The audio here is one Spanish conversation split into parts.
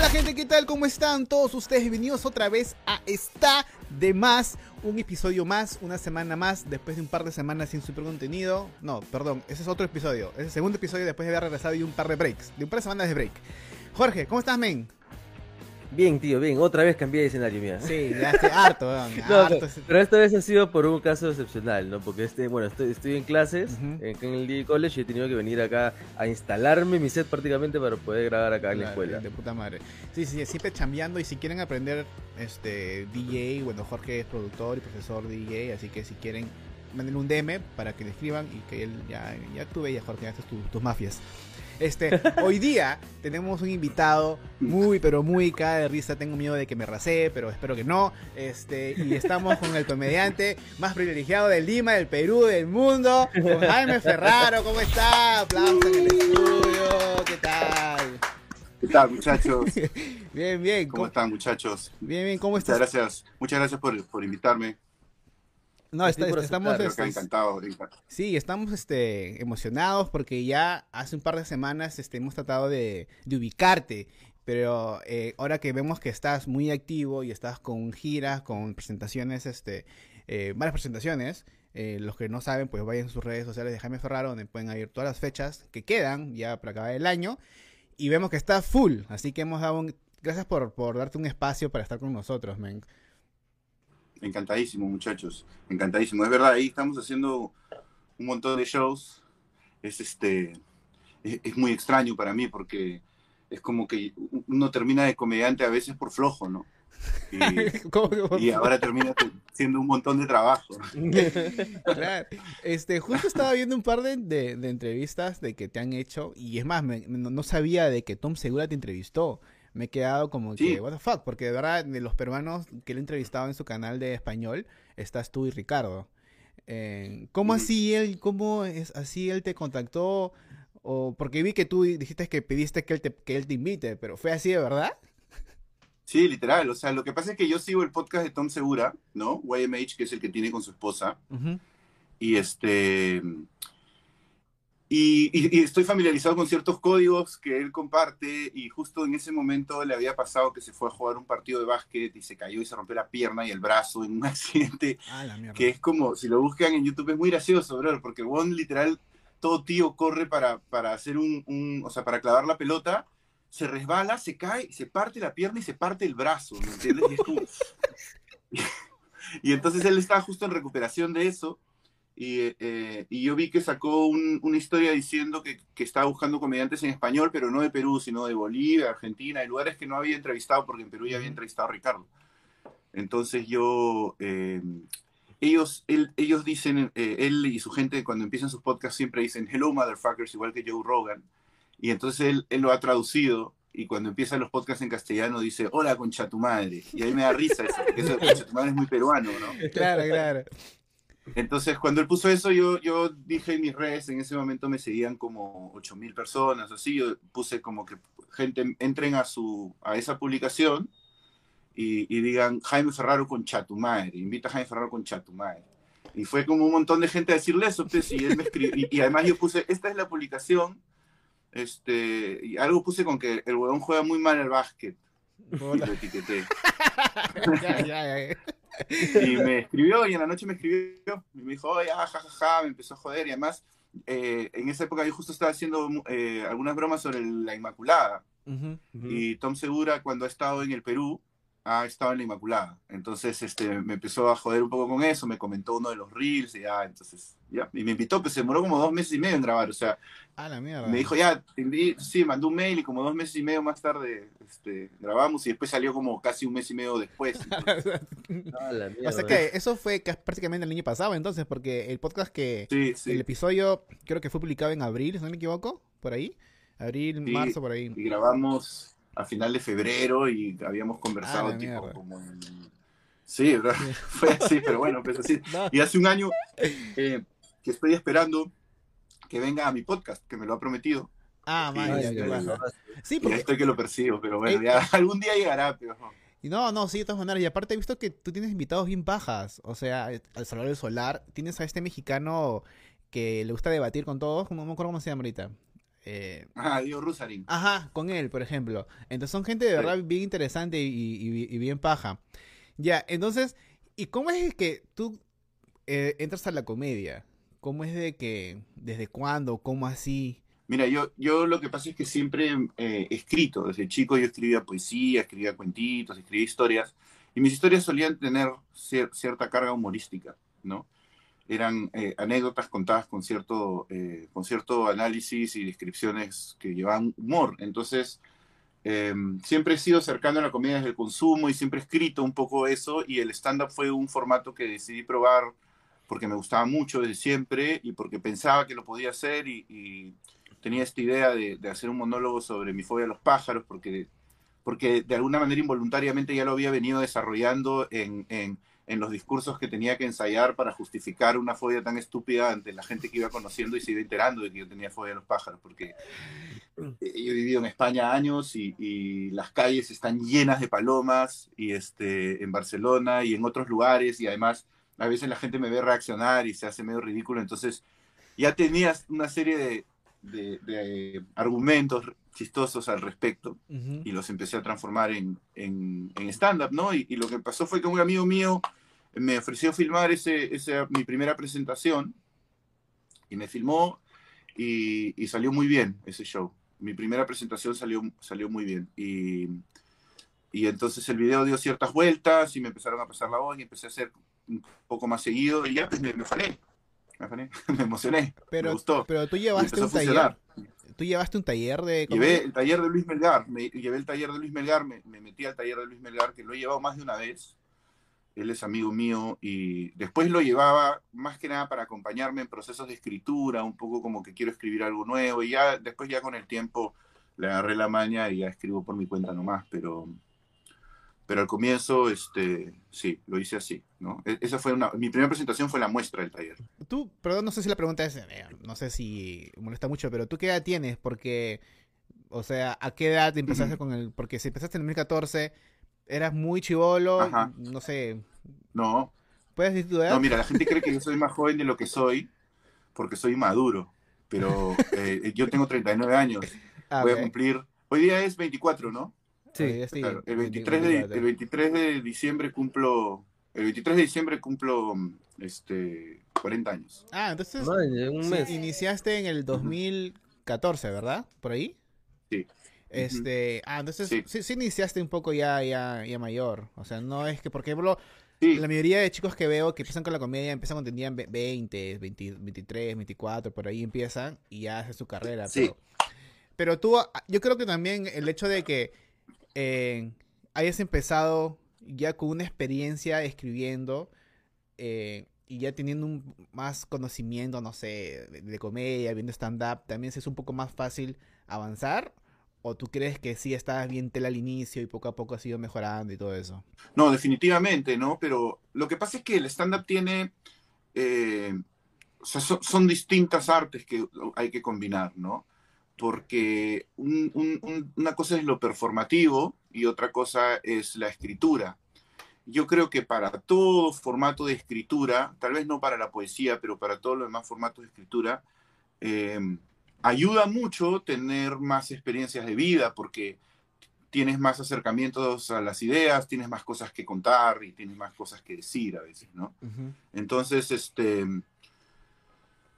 Hola gente, ¿qué tal? ¿Cómo están todos ustedes? Bienvenidos otra vez a Está de Más, un episodio más, una semana más, después de un par de semanas sin super contenido. No, perdón, ese es otro episodio, es el segundo episodio después de haber regresado y un par de breaks, de un par de semanas de break. Jorge, ¿cómo estás, men? Bien, tío, bien. Otra vez cambié de escenario, mía. Sí, ya estoy harto, weón, No, harto. pero, esta vez ha sido por un caso excepcional, ¿no? Porque este, bueno, estoy, estoy en clases en, en el D College y he tenido que venir acá a instalarme mi set prácticamente para poder grabar acá en la escuela. De puta madre. Sí, sí, siempre chambeando y si quieren aprender este DJ, bueno, Jorge es productor y profesor DJ, así que si quieren, manden un DM para que le escriban y que él ya, ya tú veías, Jorge, haces tu- tus mafias. Este, hoy día tenemos un invitado muy, pero muy cada de risa. Tengo miedo de que me rasee, pero espero que no. Este, y estamos con el comediante más privilegiado de Lima, del Perú, del mundo, con Jaime Ferraro. ¿Cómo está? Aplausos en el estudio. ¿Qué tal? ¿Qué tal, muchachos? Bien, bien. ¿Cómo están, muchachos? Bien, bien, ¿cómo Muchas estás? gracias, muchas gracias por, por invitarme. No, está- por estamos, este, encantado. encantado. sí, estamos este, emocionados porque ya hace un par de semanas este, hemos tratado de, de ubicarte, pero eh, ahora que vemos que estás muy activo y estás con giras, con presentaciones, este, eh, varias presentaciones, eh, los que no saben, pues vayan a sus redes sociales de Jaime Ferraro, donde pueden ir todas las fechas que quedan ya para acabar el año, y vemos que está full, así que hemos dado un... Gracias por, por darte un espacio para estar con nosotros, men. Encantadísimo, muchachos. Encantadísimo. Es verdad, ahí estamos haciendo un montón de shows. Es este es, es muy extraño para mí porque es como que uno termina de comediante a veces por flojo, ¿no? Y, ¿Cómo que- y ahora termina siendo un montón de trabajo. Claro. Este, justo estaba viendo un par de, de- de entrevistas de que te han hecho, y es más, me- no no sabía de que Tom Segura te entrevistó. Me he quedado como Sí. que, what the fuck, porque de verdad, de los peruanos que lo he entrevistado en su canal de español, estás tú y Ricardo. Eh, ¿Cómo así él, cómo es así él te contactó? O porque vi que tú dijiste que pediste que él te, que él te invite, pero ¿fue así de verdad? Sí, literal. O sea, lo que pasa es que yo sigo el podcast de Tom Segura, ¿no? YMH, que es el que tiene con su esposa. y este y, y- y estoy familiarizado con ciertos códigos que él comparte y justo en ese momento le había pasado que se fue a jugar un partido de básquet y se cayó y se rompió la pierna y el brazo en un accidente Ah, la que es como, si lo buscan en YouTube es muy gracioso, bro, porque weón literal, todo tío corre para, para hacer un, un- o sea, para clavar la pelota, se resbala, se cae, se parte la pierna y se parte el brazo, ¿me entiendes? Y es como... y entonces él estaba justo en recuperación de eso, y, eh, y yo vi que sacó un- una historia diciendo que, que estaba buscando comediantes en español, pero no de Perú, sino de Bolivia, Argentina, y lugares que no había entrevistado, porque en Perú ya había entrevistado a Ricardo. Entonces yo... eh, ellos, él- ellos dicen, eh, él y su gente cuando empiezan sus podcasts siempre dicen hello motherfuckers, igual que Joe Rogan. Y entonces él, él lo ha traducido y cuando empiezan los podcasts en castellano dice hola concha tu madre. Y a mí me da risa eso, porque eso de concha tu madre es muy peruano, ¿no? Claro, claro. Entonces cuando él puso eso yo, yo dije en mis redes, en ese momento me seguían como 8000 personas, así, yo puse como que gente entren a, su, a esa publicación y, y digan Jaime Ferraro con Chatumadre, invita a Jaime Ferraro con Chatumadre. Y fue como un montón de gente a decirle eso, pues, y él me escribió, y, y además yo puse, esta es la publicación, este, y algo puse con que el huevón juega muy mal al básquet, y Hola. lo etiqueté. Ya, ya, ya. Y me escribió, y en la noche me escribió, y me dijo, oye, ah, ja, ja, ja, me empezó a joder, y además, eh, en esa época yo justo estaba haciendo eh, algunas bromas sobre la Inmaculada, Ujú. y Tom Segura cuando ha estado en el Perú ha estado en la Inmaculada. Entonces este, me empezó a joder un poco con eso, me comentó uno de los reels y ya, entonces, ya, y me invitó, pues se demoró como dos meses y medio en grabar, o sea, Ah, la mierda. me dijo ya, te sí, mandó un mail y como dos meses y medio más tarde este, grabamos y después salió como casi un mes y medio después. Ah, la O sea que eso fue ca- prácticamente el año pasado, entonces, porque el podcast que. Sí, sí, El episodio creo que fue publicado en abril, si no me equivoco, por ahí. Abril, Sí. marzo, por ahí. y grabamos a final de febrero y habíamos conversado Ah, tipo mierda. como en... Sí, fue así, pero bueno, pues así. No, Y hace un año eh, que estoy esperando que venga a mi podcast, que me lo ha prometido. Ah, man, Sí, ya, sí, porque. estoy que lo persigo, pero bueno, Eh, ya algún día llegará, pero y No, no, sí, de todas maneras. Y aparte he visto que tú tienes invitados bien bajas. O sea, al Salvador del Solar, tienes a este mexicano que le gusta debatir con todos. No me acuerdo cómo se llama ahorita. Eh, ah, Diego Rusarín. Ajá, con él, por ejemplo. Entonces son gente de verdad bien interesante y, bien paja. Ya, entonces, ¿y cómo es que tú eh, entras a la comedia? ¿Cómo es de que, desde cuándo, cómo así? Mira, yo, yo lo que pasa es que siempre he escrito. Desde chico yo escribía poesía, escribía cuentitos, escribía historias. Y mis historias solían tener cierta carga humorística, ¿no? Eran eh, anécdotas contadas con cierto, eh, con cierto análisis y descripciones que llevaban humor. Entonces, em, siempre he sido cercano a la comedia desde el consumo y siempre he escrito un poco eso y el stand-up fue un formato que decidí probar porque me gustaba mucho desde siempre y porque pensaba que lo podía hacer y, tenía esta idea de, hacer un monólogo sobre mi fobia a los pájaros porque, porque de alguna manera involuntariamente ya lo había venido desarrollando en en los discursos que tenía que ensayar para justificar una fobia tan estúpida ante la gente que iba conociendo y se iba enterando de que yo tenía fobia a los pájaros, porque eh, yo he vivido en España años y, las calles están llenas de palomas, y este, en Barcelona y en otros lugares, y además a veces la gente me ve reaccionar y se hace medio ridículo, entonces ya tenías una serie de, argumentos chistosos al respecto y los empecé a transformar en, en, stand-up, ¿no? Y, y, lo que pasó fue que un amigo mío me ofreció filmar ese, ese, mi primera presentación y me filmó y, y, salió muy bien ese show. Mi primera presentación salió, salió muy bien y, y entonces el video dio ciertas vueltas y me empezaron a pasar la voz y empecé a hacer un poco más seguido y ya pues, me, me. Me, me emocioné. Pero, me gustó. Pero tú llevaste un taller. ¿Tú llevaste un taller de.? Llevé el taller de Luis Melgar. Me, llevé el taller de Luis Melgar. Me, me metí al taller de Luis Melgar, que lo he llevado más de una vez él es amigo mío y después lo llevaba más que nada para acompañarme en procesos de escritura, un poco como que quiero escribir algo nuevo y ya después ya con el tiempo le agarré la maña y ya escribo por mi cuenta nomás, pero pero al comienzo este sí, lo hice así, ¿no? E, esa fue una mi primera presentación fue la muestra del taller. Tú, perdón, no sé si la pregunta es eh, no sé si molesta mucho, pero tú qué edad tienes porque o sea, ¿a qué edad empezaste con el porque si empezaste en 2014 eras muy chivolo, no sé. No. ¿Puedes decir tu edad? No, mira, la gente cree que yo soy más joven de lo que soy porque soy maduro, pero eh, yo tengo 39 años. Ah, Voy a cumplir, hoy día es 24, ¿no? Sí, sí. el, 23 de, el 23 de diciembre cumplo, el 23 de diciembre cumplo este, 40 años. Ah, entonces un mes. iniciaste en el 2014, ¿verdad? ¿Por ahí? Sí. Este, ah, entonces sí. iniciaste un poco ya, ya, ya mayor. O sea, no es que, porque, ejemplo, la mayoría de chicos que veo que empiezan con la comedia empiezan cuando tenían 20, 23, 24, por ahí empiezan y ya hacen su carrera. Pero, pero tú, yo creo que también el hecho de que hayas empezado ya con una experiencia escribiendo eh, y ya teniendo un más conocimiento, no sé, de, comedia, viendo stand-up, también es un poco más fácil avanzar ¿O tú crees que sí estabas bien tela al inicio y poco a poco ha sido mejorando y todo eso? No, definitivamente, ¿no? Pero lo que pasa es que el stand-up tiene... Eh, o sea, son, distintas artes que hay que combinar, ¿no? Porque una cosa es lo performativo y otra cosa es la escritura. Yo creo que para todo formato de escritura, tal vez no para la poesía, pero para todos los demás formatos de escritura, eh, ayuda mucho tener más experiencias de vida porque tienes más acercamientos a las ideas, tienes más cosas que contar y tienes más cosas que decir a veces, ¿no? Entonces, este,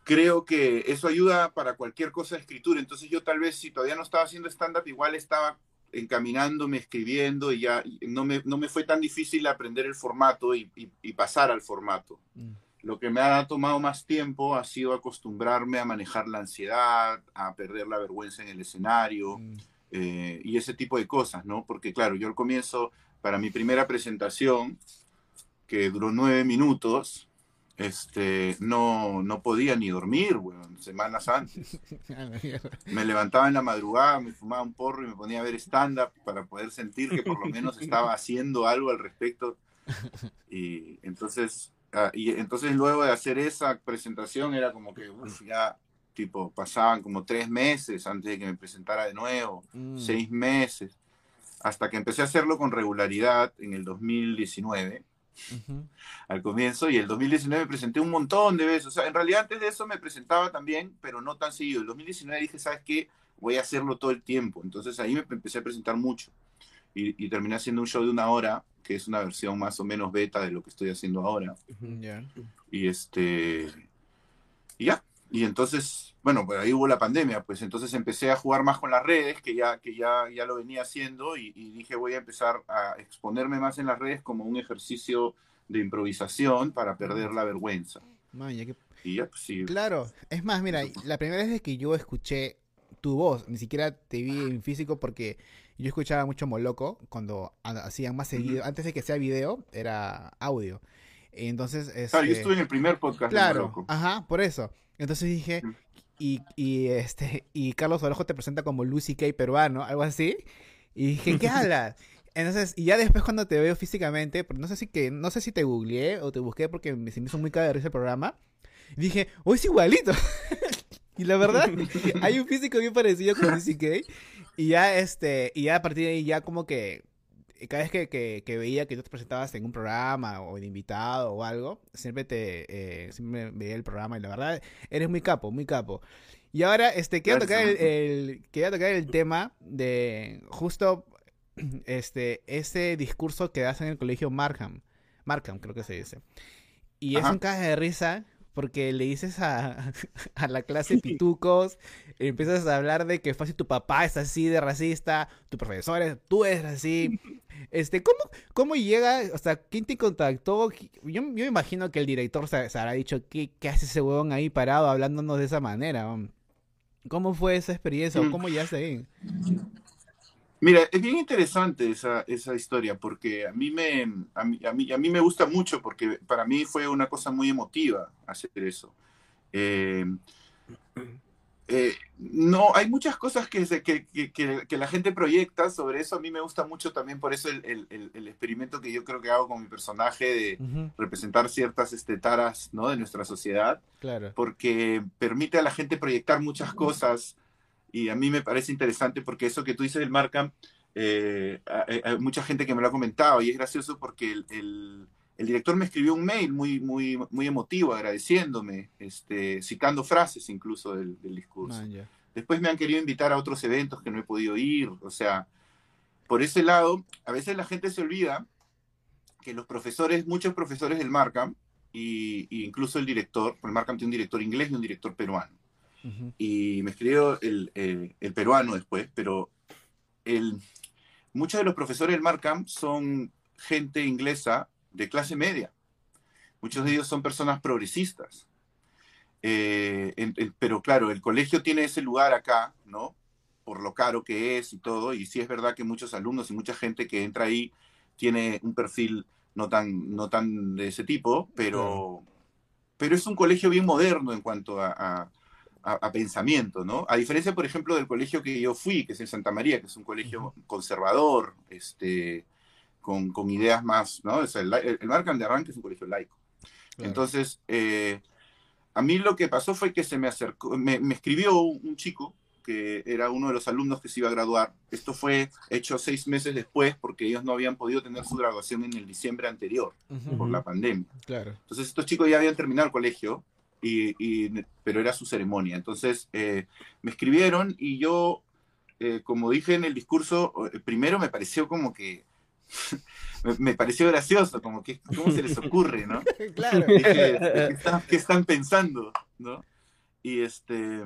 creo que eso ayuda para cualquier cosa de escritura. Entonces yo tal vez si todavía no estaba haciendo stand-up, igual estaba encaminándome, escribiendo y ya no me, no me fue tan difícil aprender el formato y, pasar al formato. Mm. Lo que me ha tomado más tiempo ha sido acostumbrarme a manejar la ansiedad, a perder la vergüenza en el escenario mm. eh, y ese tipo de cosas, ¿no? Porque claro, yo al comienzo, para mi primera presentación, que duró nueve minutos, este, no, no podía ni dormir, bueno, semanas antes. me levantaba en la madrugada, me fumaba un porro y me ponía a ver stand-up para poder sentir que por lo menos estaba haciendo algo al respecto. Y entonces Ah, y entonces luego de hacer esa presentación era como que, ya, tipo, pasaban como tres meses antes de que me presentara de nuevo, mm. seis meses, hasta que empecé a hacerlo con regularidad en el 2019. Al comienzo y el 2019 me presenté un montón de veces. O sea, en realidad antes de eso me presentaba también, pero no tan seguido. El 2019 dije, ¿sabes qué? Voy a hacerlo todo el tiempo. Entonces ahí me empecé a presentar mucho y, terminé haciendo un show de una hora, que es una versión más o menos beta de lo que estoy haciendo ahora. Y este... Y ya. Y entonces, bueno, pues ahí hubo la pandemia, pues entonces empecé a jugar más con las redes, que ya, que ya, ya lo venía haciendo, y, dije voy a empezar a exponerme más en las redes como un ejercicio de improvisación para perder la vergüenza. Y ya, pues sí. Claro, es más, mira, la primera vez que yo escuché tu voz, ni siquiera te vi en físico porque yo escuchaba mucho Moloco cuando hacían más seguido, antes de que sea video, era audio. Entonces, claro, yo este estuve en el primer podcast claro, de Moloco. Ajá, por eso. Entonces dije, y, y, este, y Carlos Orojo te presenta como Lucy K peruano, algo así. Y dije, ¿qué hablas? Entonces, y ya después cuando te veo físicamente, no sé si que, no sé si te googleé o te busqué porque me, se me hizo muy cada el programa. dije, oh, es igualito. y la verdad, hay un físico bien parecido con Lucy K. Y ya, este, y ya a partir de ahí ya como que cada vez que, que, veía que tú te presentabas en un programa o de invitado o algo, siempre te eh, siempre veía el programa y la verdad eres muy capo, muy capo. Y ahora este quiero tocar el, tocar el tema de justo este ese discurso que das en el colegio Markham. Markham creo que se dice. Y es un caja de risa porque le dices a, a la clase pitucos, empiezas a hablar de que fácil tu papá es así de racista, tu profesor es, tú eres así. Este, ¿cómo, cómo llega, o sea, quién te contactó? Yo, me imagino que el director se, habrá dicho, ¿qué, ¿qué, hace ese huevón ahí parado hablándonos de esa manera? ¿Cómo fue esa experiencia cómo llegaste ahí? Mira, es bien interesante esa, esa historia porque a mí, me, a, mí, a, mí, a mí me gusta mucho porque para mí fue una cosa muy emotiva hacer eso. Eh, eh, no, hay muchas cosas que, que, que, que, la gente proyecta sobre eso. A mí me gusta mucho también por eso el, el, el experimento que yo creo que hago con mi personaje de representar ciertas este, taras ¿no? de nuestra sociedad. Claro. Porque permite a la gente proyectar muchas cosas y a mí me parece interesante porque eso que tú dices del Markham, eh, hay, mucha gente que me lo ha comentado y es gracioso porque el, el, director me escribió un mail muy, muy, muy emotivo agradeciéndome, este, citando frases incluso del, del discurso. Ah, Después me han querido invitar a otros eventos que no he podido ir, o sea, por ese lado, a veces la gente se olvida que los profesores, muchos profesores del Markham, y, y incluso el director, el Markham tiene un director inglés y un director peruano y me escribió el, el, peruano después, pero el, muchos de los profesores del Markham son gente inglesa de clase media. Muchos de ellos son personas progresistas. Eh, pero claro, el colegio tiene ese lugar acá, ¿no? Por lo caro que es y todo. Y sí es verdad que muchos alumnos y mucha gente que entra ahí tiene un perfil no tan, no tan de ese tipo, pero, pero es un colegio bien moderno en cuanto a, a, pensamiento, ¿no? A diferencia, por ejemplo, del colegio que yo fui, que es en Santa María, que es un colegio conservador, este, con, con, ideas más, ¿no? el, el, Markham de Arranque es un colegio laico. Entonces, eh, a mí lo que pasó fue que se me acercó, me, me, escribió un chico que era uno de los alumnos que se iba a graduar. Esto fue hecho seis meses después porque ellos no habían podido tener su graduación en el diciembre anterior por la pandemia. Claro. Entonces estos chicos ya habían terminado el colegio y, pero era su ceremonia. Entonces eh, me escribieron y yo, eh, como dije en el discurso, eh, primero me pareció como que, me, pareció gracioso, como que, ¿cómo se les ocurre, no? claro. ¿qué, están, pensando, no? Y este,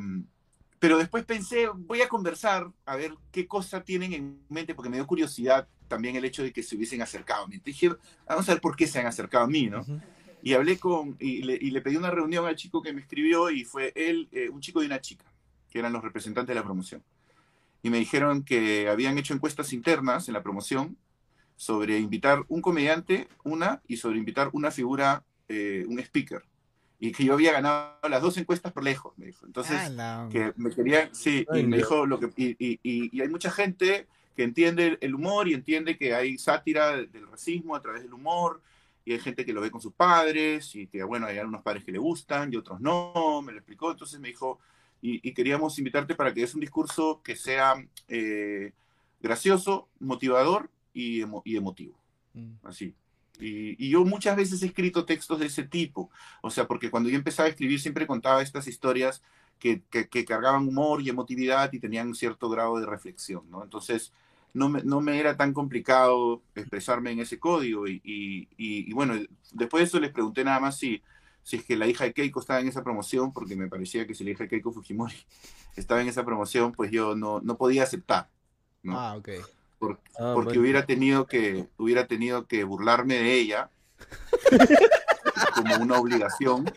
pero después pensé, voy a conversar, a ver qué cosa tienen en mente, porque me dio curiosidad también el hecho de que se hubiesen acercado a mí. Dije, vamos a ver por qué se han acercado a mí, ¿no? Y hablé con, y le, pedí una reunión al chico que me escribió y fue él, eh, un chico y una chica, que eran los representantes de la promoción. Y me dijeron que habían hecho encuestas internas en la promoción sobre invitar un comediante, una, y sobre invitar una figura, eh, un speaker. Y que yo había ganado las dos encuestas por lejos, me dijo. Entonces, que me quería, sí, y me dijo lo que, y, y, hay mucha gente que entiende el humor y entiende que hay sátira del racismo a través del humor y hay gente que lo ve con sus padres y que, bueno, hay algunos padres que le gustan y otros no, me lo explicó, entonces me dijo, y, queríamos invitarte para que des un discurso que sea eh, gracioso, motivador y, y emotivo. Mm. Así. Y, y, yo muchas veces he escrito textos de ese tipo. O sea, porque cuando yo empezaba a escribir siempre contaba estas historias que, que, que cargaban humor y emotividad y tenían un cierto grado de reflexión, ¿no? Entonces, no me, no me era tan complicado expresarme en ese código. Y, y, y, bueno, después de eso les pregunté nada más si, si es que la hija de Keiko estaba en esa promoción, porque me parecía que si la hija de Keiko Fujimori estaba en esa promoción, pues yo no, no podía aceptar. ¿no? Ah, ok. Por, ah, porque bueno. hubiera tenido que hubiera tenido que burlarme de ella como una obligación.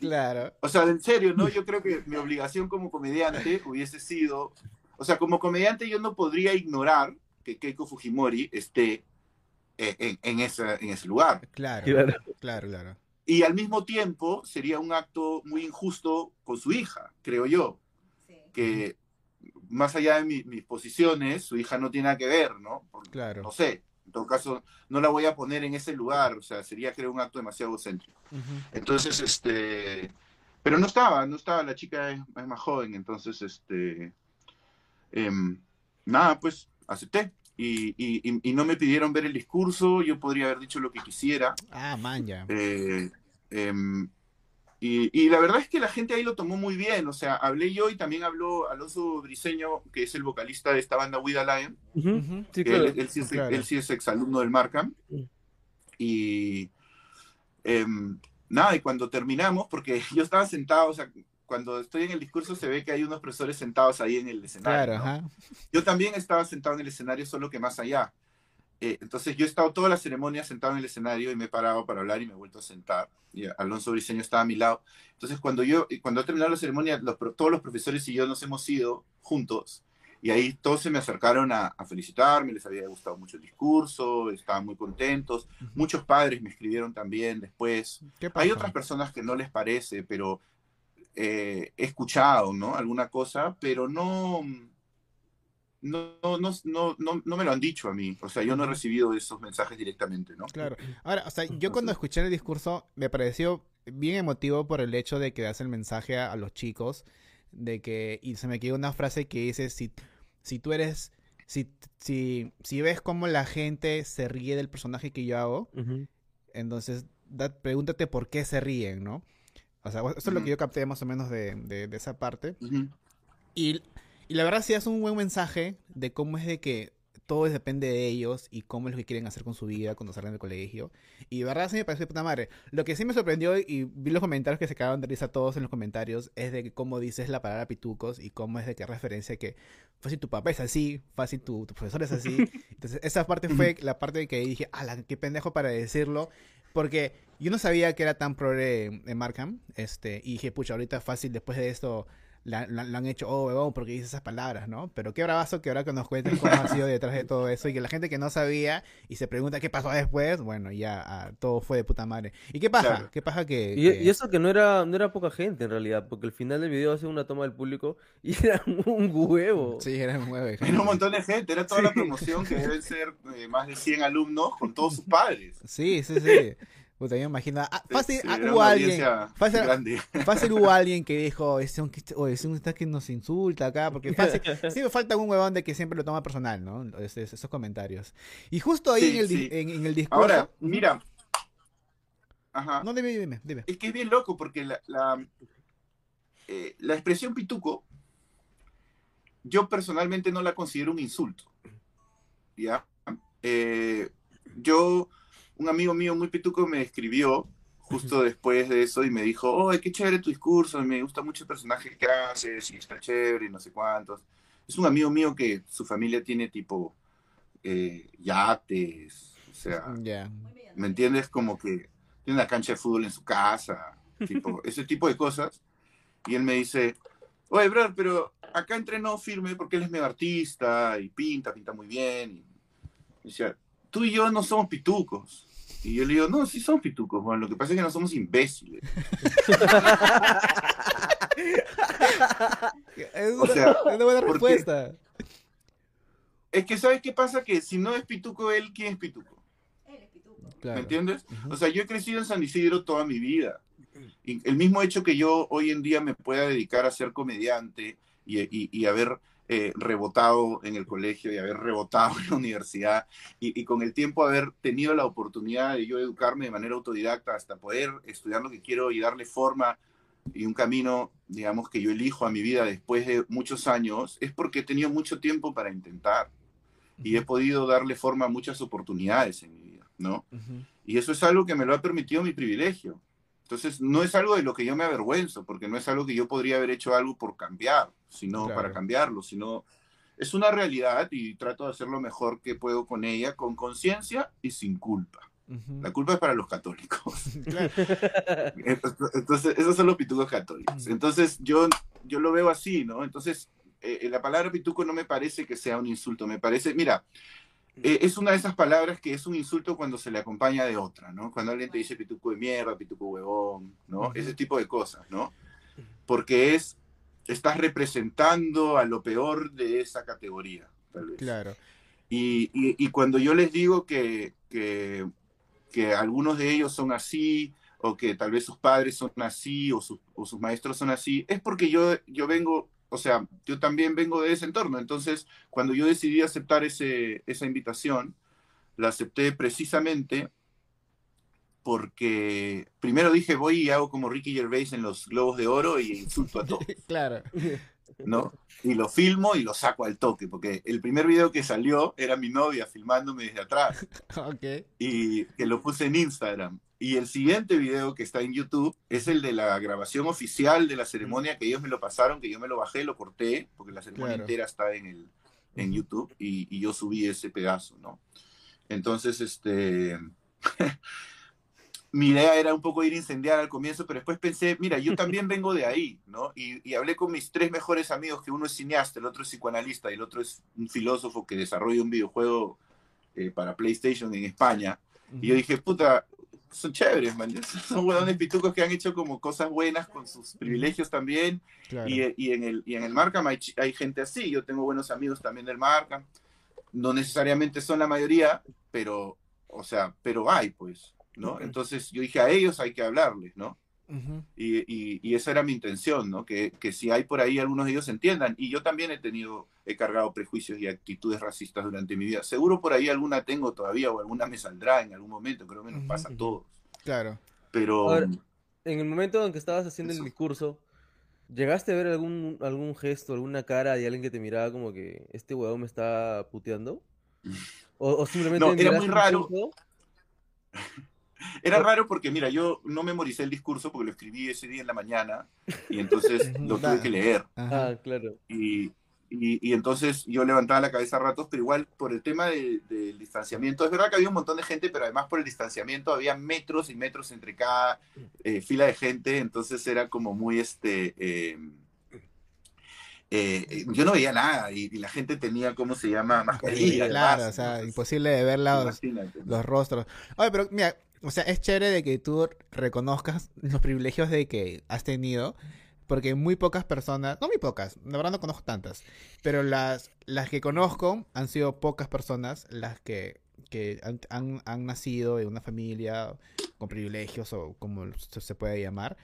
Claro. O sea, en serio, ¿no? Yo creo que mi obligación como comediante hubiese sido, o sea, como comediante yo no podría ignorar que Keiko Fujimori esté en, en, esa, en ese lugar. Claro, claro, claro, claro. Y al mismo tiempo sería un acto muy injusto con su hija, creo yo. Sí. Que más allá de mi, mis posiciones, su hija no tiene nada que ver, ¿no? Claro. No sé, en todo caso, no la voy a poner en ese lugar, o sea, sería creo un acto demasiado egocéntrico. Uh -huh. Entonces, este, pero no estaba, no estaba, la chica es, es más joven, entonces, este, eh, nada, pues acepté. Y, y, y, no me pidieron ver el discurso, yo podría haber dicho lo que quisiera. Ah, man, ya. Eh, eh, y, y, la verdad es que la gente ahí lo tomó muy bien. O sea, hablé yo y también habló Alonso Briseño, que es el vocalista de esta banda With a Lion. Uh -huh. sí, claro. él, él, sí es, claro. él, sí es, exalumno del Markham. Y eh, nada, y cuando terminamos, porque yo estaba sentado, o sea, cuando estoy en el discurso se ve que hay unos profesores sentados ahí en el escenario. Claro, ¿no? Yo también estaba sentado en el escenario, solo que más allá. Eh, entonces yo he estado toda la ceremonia sentado en el escenario y me he parado para hablar y me he vuelto a sentar. Y Alonso Briseño estaba a mi lado. Entonces cuando yo, cuando he terminado la ceremonia, los, todos los profesores y yo nos hemos ido juntos. Y ahí todos se me acercaron a, a felicitarme, les había gustado mucho el discurso, estaban muy contentos. Uh -huh. Muchos padres me escribieron también después. Hay otras personas que no les parece, pero eh, he escuchado, ¿no? Alguna cosa, pero no, no, no, no, no, no me lo han dicho a mí. O sea, yo no he recibido esos mensajes directamente, ¿no? Claro. Ahora, o sea, yo cuando escuché el discurso me pareció bien emotivo por el hecho de que das el mensaje a, a los chicos de que, y se me quedó una frase que dice, si, si tú eres, si, si, si ves cómo la gente se ríe del personaje que yo hago, uh -huh. entonces da, pregúntate por qué se ríen, ¿no? O sea, eso es lo que yo capté más o menos de, de, de esa parte. Uh -huh. y, y, la verdad sí es un buen mensaje de cómo es de que todo depende de ellos y cómo es lo que quieren hacer con su vida cuando salen del colegio. Y de verdad sí me parece puta madre. Lo que sí me sorprendió y vi los comentarios que se acaban de risa todos en los comentarios es de cómo dices la palabra pitucos y cómo es de que referencia que fácil tu papá es así, fácil tu, tu profesor es así. Entonces esa parte fue la parte de que dije, ala, qué pendejo para decirlo. Porque yo no sabía que era tan progre en Markham. Este, y dije, pucha, ahorita fácil después de esto la, la, la, han hecho, oh, huevón, porque dice esas palabras, ¿no? Pero qué bravazo que ahora que nos cuenten cómo ha sido detrás de todo eso y que la gente que no sabía y se pregunta qué pasó después, bueno, ya ah, todo fue de puta madre. ¿Y qué pasa? Claro. ¿Qué pasa que, y, que... y, eso que no era, no era poca gente en realidad, porque al final del video hace una toma del público y era un huevo. Sí, era un huevo. Era un montón de gente, era toda sí. la promoción que deben ser eh, más de 100 alumnos con todos sus padres. Sí, sí, sí. Puta, yo me imagino. Ah, fácil sí, hubo alguien. Fácil, fácil, hubo alguien que dijo: es un, oh, es un que nos insulta acá. Porque fácil. sí, me falta un huevón de que siempre lo toma personal, ¿no? Es, es, esos comentarios. Y justo ahí sí, en, el, sí. en, en, el discurso. Ahora, mira. Ajá. No, dime, dime, dime. Es que es bien loco porque la, la, eh, la expresión pituco, yo personalmente no la considero un insulto. ¿Ya? Eh, yo un amigo mío muy pituco me escribió justo después de eso y me dijo, oh, qué chévere tu discurso, me gusta mucho el personaje que haces y está chévere y no sé cuántos. Es un amigo mío que su familia tiene tipo eh, yates, o sea, yeah. ¿me entiendes? Como que tiene una cancha de fútbol en su casa, tipo, ese tipo de cosas. Y él me dice, oye, brother, pero acá entrenó firme porque él es medio artista y pinta, pinta muy bien. Y decía, tú y yo no somos pitucos. Y yo le digo, no, sí somos pitucos, bueno, lo que pasa es que no somos imbéciles. es, una, o sea, es una buena respuesta. Es que, ¿sabes qué pasa? Que si no es pituco él, ¿quién es pituco? Él es pituco. Claro. ¿Me entiendes? Uh -huh. O sea, yo he crecido en San Isidro toda mi vida. Y el mismo hecho que yo hoy en día me pueda dedicar a ser comediante y, y, y haber eh, rebotado en el colegio y haber rebotado en la universidad y, y, con el tiempo haber tenido la oportunidad de yo educarme de manera autodidacta hasta poder estudiar lo que quiero y darle forma y un camino, digamos, que yo elijo a mi vida después de muchos años, es porque he tenido mucho tiempo para intentar y he podido darle forma a muchas oportunidades en mi vida, ¿no? Uh -huh. Y eso es algo que me lo ha permitido mi privilegio. Entonces, no es algo de lo que yo me avergüenzo, porque no es algo que yo podría haber hecho algo por cambiar, sino claro. para cambiarlo, sino es una realidad y trato de hacer lo mejor que puedo con ella, con conciencia y sin culpa. Uh -huh. La culpa es para los católicos. Claro. Entonces, esos son los pitucos católicos. Entonces, yo, yo lo veo así, ¿no? Entonces, eh, la palabra pituco no me parece que sea un insulto, me parece, mira, eh, es una de esas palabras que es un insulto cuando se le acompaña de otra, ¿no? Cuando alguien te dice pituco de mierda, pituco huevón, ¿no? Uh -huh. Ese tipo de cosas, ¿no? Porque es, estás representando a lo peor de esa categoría, tal vez. Claro. Y, y, y cuando yo les digo que, que, que, algunos de ellos son así, o que tal vez sus padres son así, o, su, o sus maestros son así, es porque yo, yo vengo o sea, yo también vengo de ese entorno. Entonces, cuando yo decidí aceptar ese, esa invitación, la acepté precisamente porque primero dije, voy y hago como Ricky Gervais en los Globos de Oro y insulto a todos. claro. ¿No? Y lo filmo y lo saco al toque, porque el primer video que salió era mi novia filmándome desde atrás. okay. Y que lo puse en Instagram. Y el siguiente video que está en YouTube es el de la grabación oficial de la ceremonia que ellos me lo pasaron, que yo me lo bajé, lo corté, porque la ceremonia claro. entera está en, el, en YouTube y, y, yo subí ese pedazo, ¿no? Entonces, este... mi idea era un poco ir a incendiar al comienzo, pero después pensé, mira, yo también vengo de ahí, ¿no? Y, y, hablé con mis tres mejores amigos, que uno es cineasta, el otro es psicoanalista y el otro es un filósofo que desarrolla un videojuego eh, para PlayStation en España. Uh -huh. Y yo dije, puta, son chéveres, man. Son huevones pitucos que han hecho como cosas buenas con sus privilegios también. Claro. Y, y, en el, y en el Markham hay, hay, gente así. Yo tengo buenos amigos también del Markham. No necesariamente son la mayoría, pero, o sea, pero hay, pues, Entonces yo dije, a ellos hay que hablarles, ¿no? Uh -huh. y, y, y, esa era mi intención, ¿no? Que, que si hay por ahí algunos de ellos entiendan. Y yo también he tenido, he cargado prejuicios y actitudes racistas durante mi vida. Seguro por ahí alguna tengo todavía o alguna me saldrá en algún momento, creo que nos uh -huh. pasa a todos. Claro. Pero... Ahora, en el momento en que estabas haciendo eso. el discurso, ¿llegaste a ver algún, algún gesto, alguna cara de alguien que te miraba como que este huevón me está puteando? ¿O, o simplemente... No, era muy raro. Era raro porque, mira, yo no memoricé el discurso porque lo escribí ese día en la mañana y entonces lo tuve que leer. Ah, claro. Y, y, y, entonces yo levantaba la cabeza a ratos, pero igual por el tema del de, de distanciamiento, es verdad que había un montón de gente, pero además por el distanciamiento había metros y metros entre cada eh, fila de gente, entonces era como muy este... Eh, eh, yo no veía nada y, y, la gente tenía, ¿cómo se llama? Mascarilla. Claro, o sea, imposible de ver los, los rostros. Oye, pero mira, o sea, es chévere de que tú reconozcas los privilegios de que has tenido, porque muy pocas personas, no muy pocas, la verdad no conozco tantas, pero las, las que conozco han sido pocas personas las que, que han, han, han nacido en una familia con privilegios o como se puede llamar,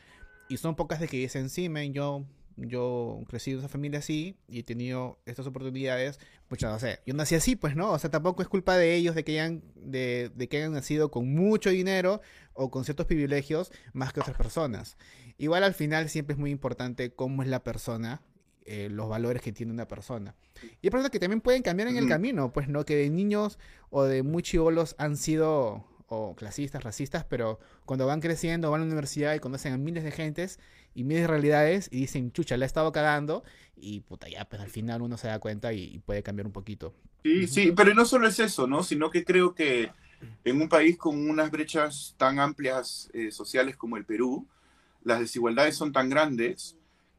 y son pocas de que dicen, sí, men, yo yo crecí en esa familia así y he tenido estas oportunidades, muchas, no sé, yo nací así, pues, ¿no? O sea, tampoco es culpa de ellos de que hayan, de, de, que hayan nacido con mucho dinero o con ciertos privilegios más que otras personas. Igual al final siempre es muy importante cómo es la persona, eh, los valores que tiene una persona. Y es personas que también pueden cambiar en el camino, pues, ¿no? Que de niños o de muy chivolos han sido o clasistas, racistas, pero cuando van creciendo, van a la universidad y conocen a miles de gentes y miles de realidades y dicen, chucha, la he estado cagando y puta, ya, pues al final uno se da cuenta y, y puede cambiar un poquito. Sí, sí, pero no solo es eso, ¿no? Sino que creo que en un país con unas brechas tan amplias eh, sociales como el Perú, las desigualdades son tan grandes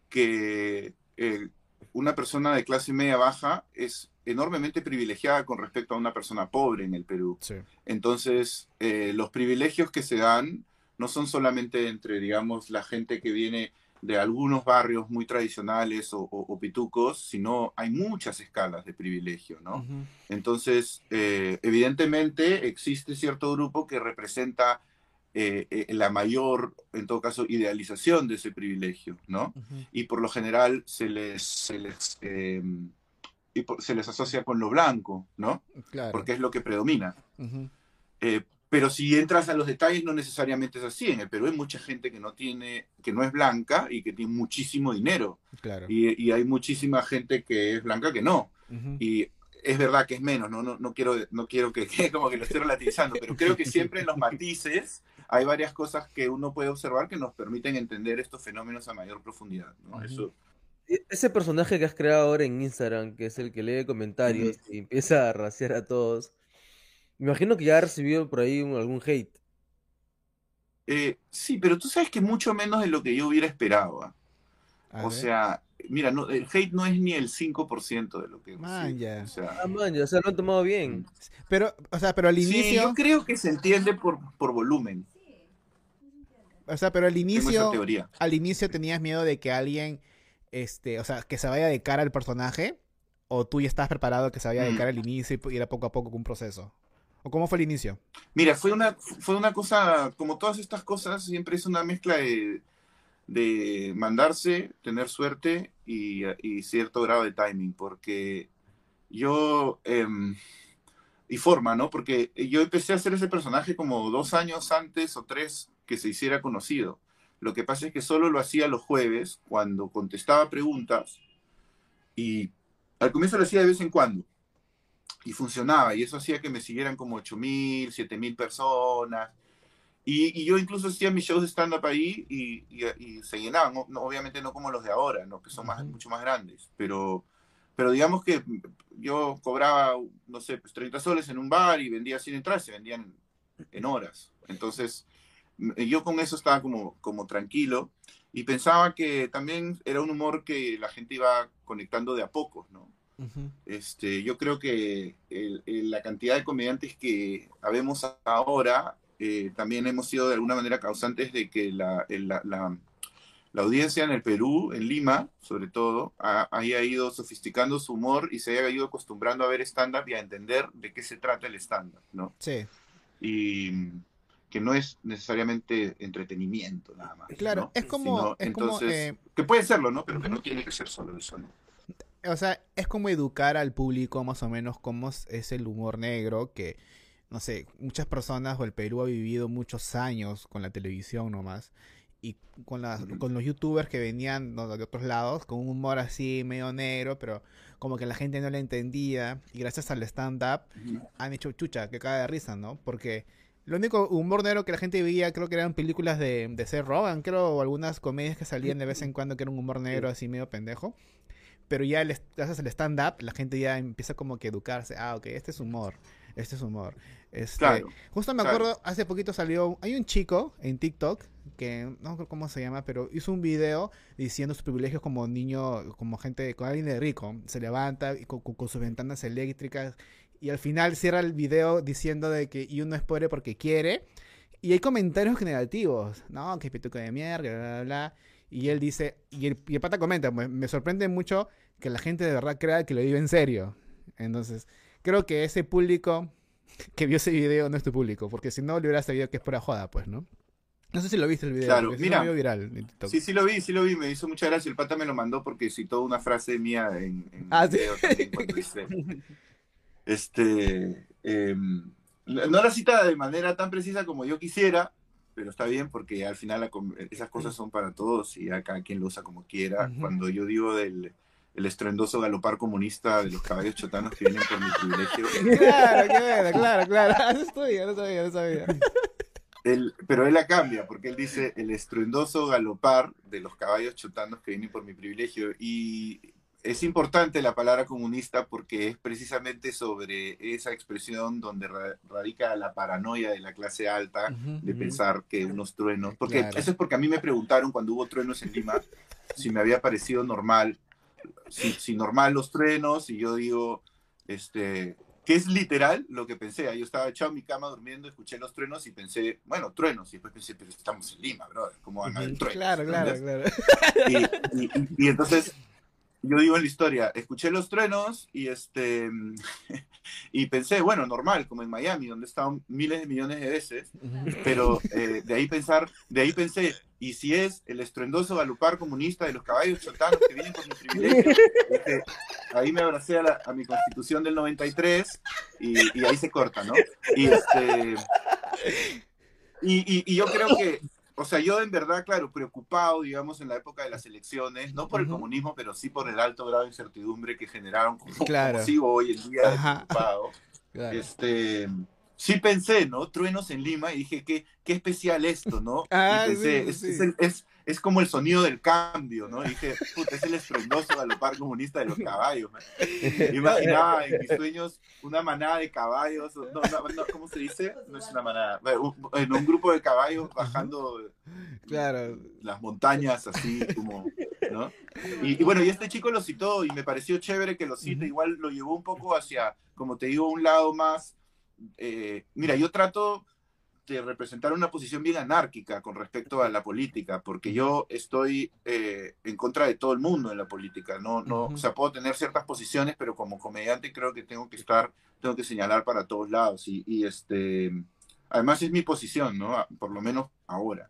que eh, una persona de clase media baja es enormemente privilegiada con respecto a una persona pobre en el Perú. Sí. Entonces, eh, los privilegios que se dan no son solamente entre, digamos, la gente que viene de algunos barrios muy tradicionales o, o, o pitucos, sino hay muchas escalas de privilegio, ¿no? Uh -huh. Entonces, eh, evidentemente existe cierto grupo que representa eh, eh, la mayor, en todo caso, idealización de ese privilegio, ¿no? Uh -huh. Y por lo general se les, se les y se les asocia con lo blanco, ¿no? Claro. Porque es lo que predomina. Pero si entras a los detalles, no necesariamente es así. En el Perú hay mucha gente que no tiene, que no es blanca y que tiene muchísimo dinero. Claro. Y, hay muchísima gente que es blanca que no. Y es verdad que es menos, ¿no? No, no quiero, no quiero que, como que lo esté relativizando, pero creo que siempre en los matices hay varias cosas que uno puede observar que nos permiten entender estos fenómenos a mayor profundidad, ¿no? Eso... E, ese personaje que has creado ahora en Instagram, que es el que lee comentarios y empieza a raciar a todos, me imagino que ya ha recibido por ahí algún hate. Eh, sí, pero tú sabes que mucho menos de lo que yo hubiera esperado. ¿ah? O sea, mira, no, el hate no es ni el 5% de lo que... Man, O sea, ah, man, ya, o sea, lo han tomado bien. Mm. Pero, o sea, pero al inicio... Sí, yo creo que se entiende por, por volumen. O sea, pero al inicio... Al inicio tenías miedo de que alguien, este, o sea, que se vaya de cara al personaje, o tú ya estás preparado que se vaya de mm. cara al inicio y ir poco a poco con un proceso. ¿O cómo fue el inicio? Mira, fue una, fue una cosa, como todas estas cosas, siempre es una mezcla de de mandarse, tener suerte y, cierto grado de timing, porque yo, em, y forma, ¿no? Porque yo empecé a hacer ese personaje como dos años antes o tres que se hiciera conocido. Lo que pasa es que solo lo hacía los jueves cuando contestaba preguntas y al comienzo lo hacía de vez en cuando y funcionaba y eso hacía que me siguieran como 8.000, 7.000 personas y, yo incluso hacía mis shows de stand-up ahí y, y, se llenaban, obviamente no como los de ahora, ¿no? que son más, mucho más grandes, pero, pero digamos que yo cobraba, no sé, pues 30 soles en un bar y vendía sin entrar, se vendían en horas. Entonces, yo con eso estaba como, como tranquilo y pensaba que también era un humor que la gente iba conectando de a pocos, ¿no? Este, yo creo que la cantidad de comediantes que habemos ahora eh, también hemos sido de alguna manera causantes de que la, la, audiencia en el Perú, en Lima, sobre todo, haya ido sofisticando su humor y se haya ido acostumbrando a ver stand-up y a entender de qué se trata el stand-up, ¿no? Sí. Y que no es necesariamente entretenimiento nada más. Claro, es como... entonces, eh, que puede serlo, ¿no? Pero que no tiene que ser solo eso, ¿no? O sea, es como educar al público más o menos cómo es el humor negro, que no sé, muchas personas o el Perú ha vivido muchos años con la televisión nomás y con, las, con los youtubers que venían de otros lados, con un humor así medio negro, pero como que la gente no le entendía y gracias al stand-up han hecho chucha, que cae de risa, ¿no? Porque lo único humor negro que la gente veía creo que eran películas de, de Seth Rogen, creo, o algunas comedias que salían de vez en cuando que era un humor negro así medio pendejo. Pero ya gracias al stand-up la gente ya empieza como que educarse, ah, ok, este es humor este es humor. Este, justo me acuerdo, hace poquito salió, hay un chico en TikTok que no sé cómo se llama, pero hizo un video diciendo sus privilegios como niño, como gente, con alguien de rico. Se levanta y con, sus ventanas eléctricas y al final cierra el video diciendo de que y uno es pobre porque quiere. Y hay comentarios negativos, ¿no? Que pituco de mierda, bla, bla, bla. Y él dice, y el, y el pata comenta, me, me sorprende mucho que la gente de verdad crea que lo vive en serio. Entonces, creo que ese público que vio ese video no es tu público, porque si no le hubieras sabido que es pura joda, pues, ¿no? No sé si lo viste el video. Claro, mira. viral sí, sí lo vi, sí lo vi. Me hizo mucha gracia. El pata me lo mandó porque citó una frase mía en, en ah, video también cuando hice. Este. Em, no la cita de manera tan precisa como yo quisiera, pero está bien porque al final esas cosas son para todos y a cada quien lo usa como quiera. Cuando yo digo del el estruendoso galopar comunista de los caballos chotanos que vienen por mi privilegio. Claro, qué claro, claro. Eso estoy, no sabía, no sabía. pero él la cambia, porque él dice el estruendoso galopar de los caballos chotanos que vienen por mi privilegio. Y es importante la palabra comunista porque es precisamente sobre esa expresión donde radica la paranoia de la clase alta de pensar que unos truenos, porque eso es porque a mí me preguntaron cuando hubo truenos en Lima si me había parecido normal si, normal los truenos y yo digo, este, que es literal lo que pensé. Yo estaba echado en mi cama durmiendo, escuché los truenos y pensé, bueno, truenos. Y después pensé, pero estamos en Lima, brother, ¿cómo van a haber truenos? Claro, claro, claro. Y, entonces, yo digo en la historia, escuché los truenos y este y pensé, bueno, normal, como en Miami, donde he estado miles de millones de veces, pero eh, de ahí pensar, de ahí pensé, y si es el estruendoso galopar comunista de los caballos chotanos que vienen con mi privilegio, este, ahí me abracé a, la- a mi constitución del 93 y, y ahí se corta, ¿no? Y, este, y, y- y yo creo que, o sea, yo en verdad, claro, preocupado, digamos, en la época de las elecciones, no por el comunismo, pero sí por el alto grado de incertidumbre que generaron, como, como Claro. sigo hoy en día preocupado Claro. este sí pensé, ¿no? Truenos en Lima y dije, qué, qué especial esto, ¿no? Ah, y pensé, sí, es, sí. es el- es- es como el sonido del cambio, ¿no? Y dije, puta, es el estruendoso galopar comunista de los caballos. man. Imaginaba en mis sueños una manada de caballos, no, no, no, ¿cómo se dice? No es una manada, un- en un grupo de caballos bajando Claro. las montañas, así como, ¿no? Y, y bueno, y este chico lo citó y me pareció chévere que lo cite, Ujú. igual lo llevó un poco hacia, como te digo, un lado más, eh, mira, yo trato de representar una posición bien anárquica con respecto a la política, porque yo estoy eh, en contra de todo el mundo en la política, no, no, Ujú. o sea, puedo tener ciertas posiciones, pero como comediante creo que tengo que estar, tengo que señalar para todos lados, y, y este, además es mi posición, ¿no? Por lo menos ahora.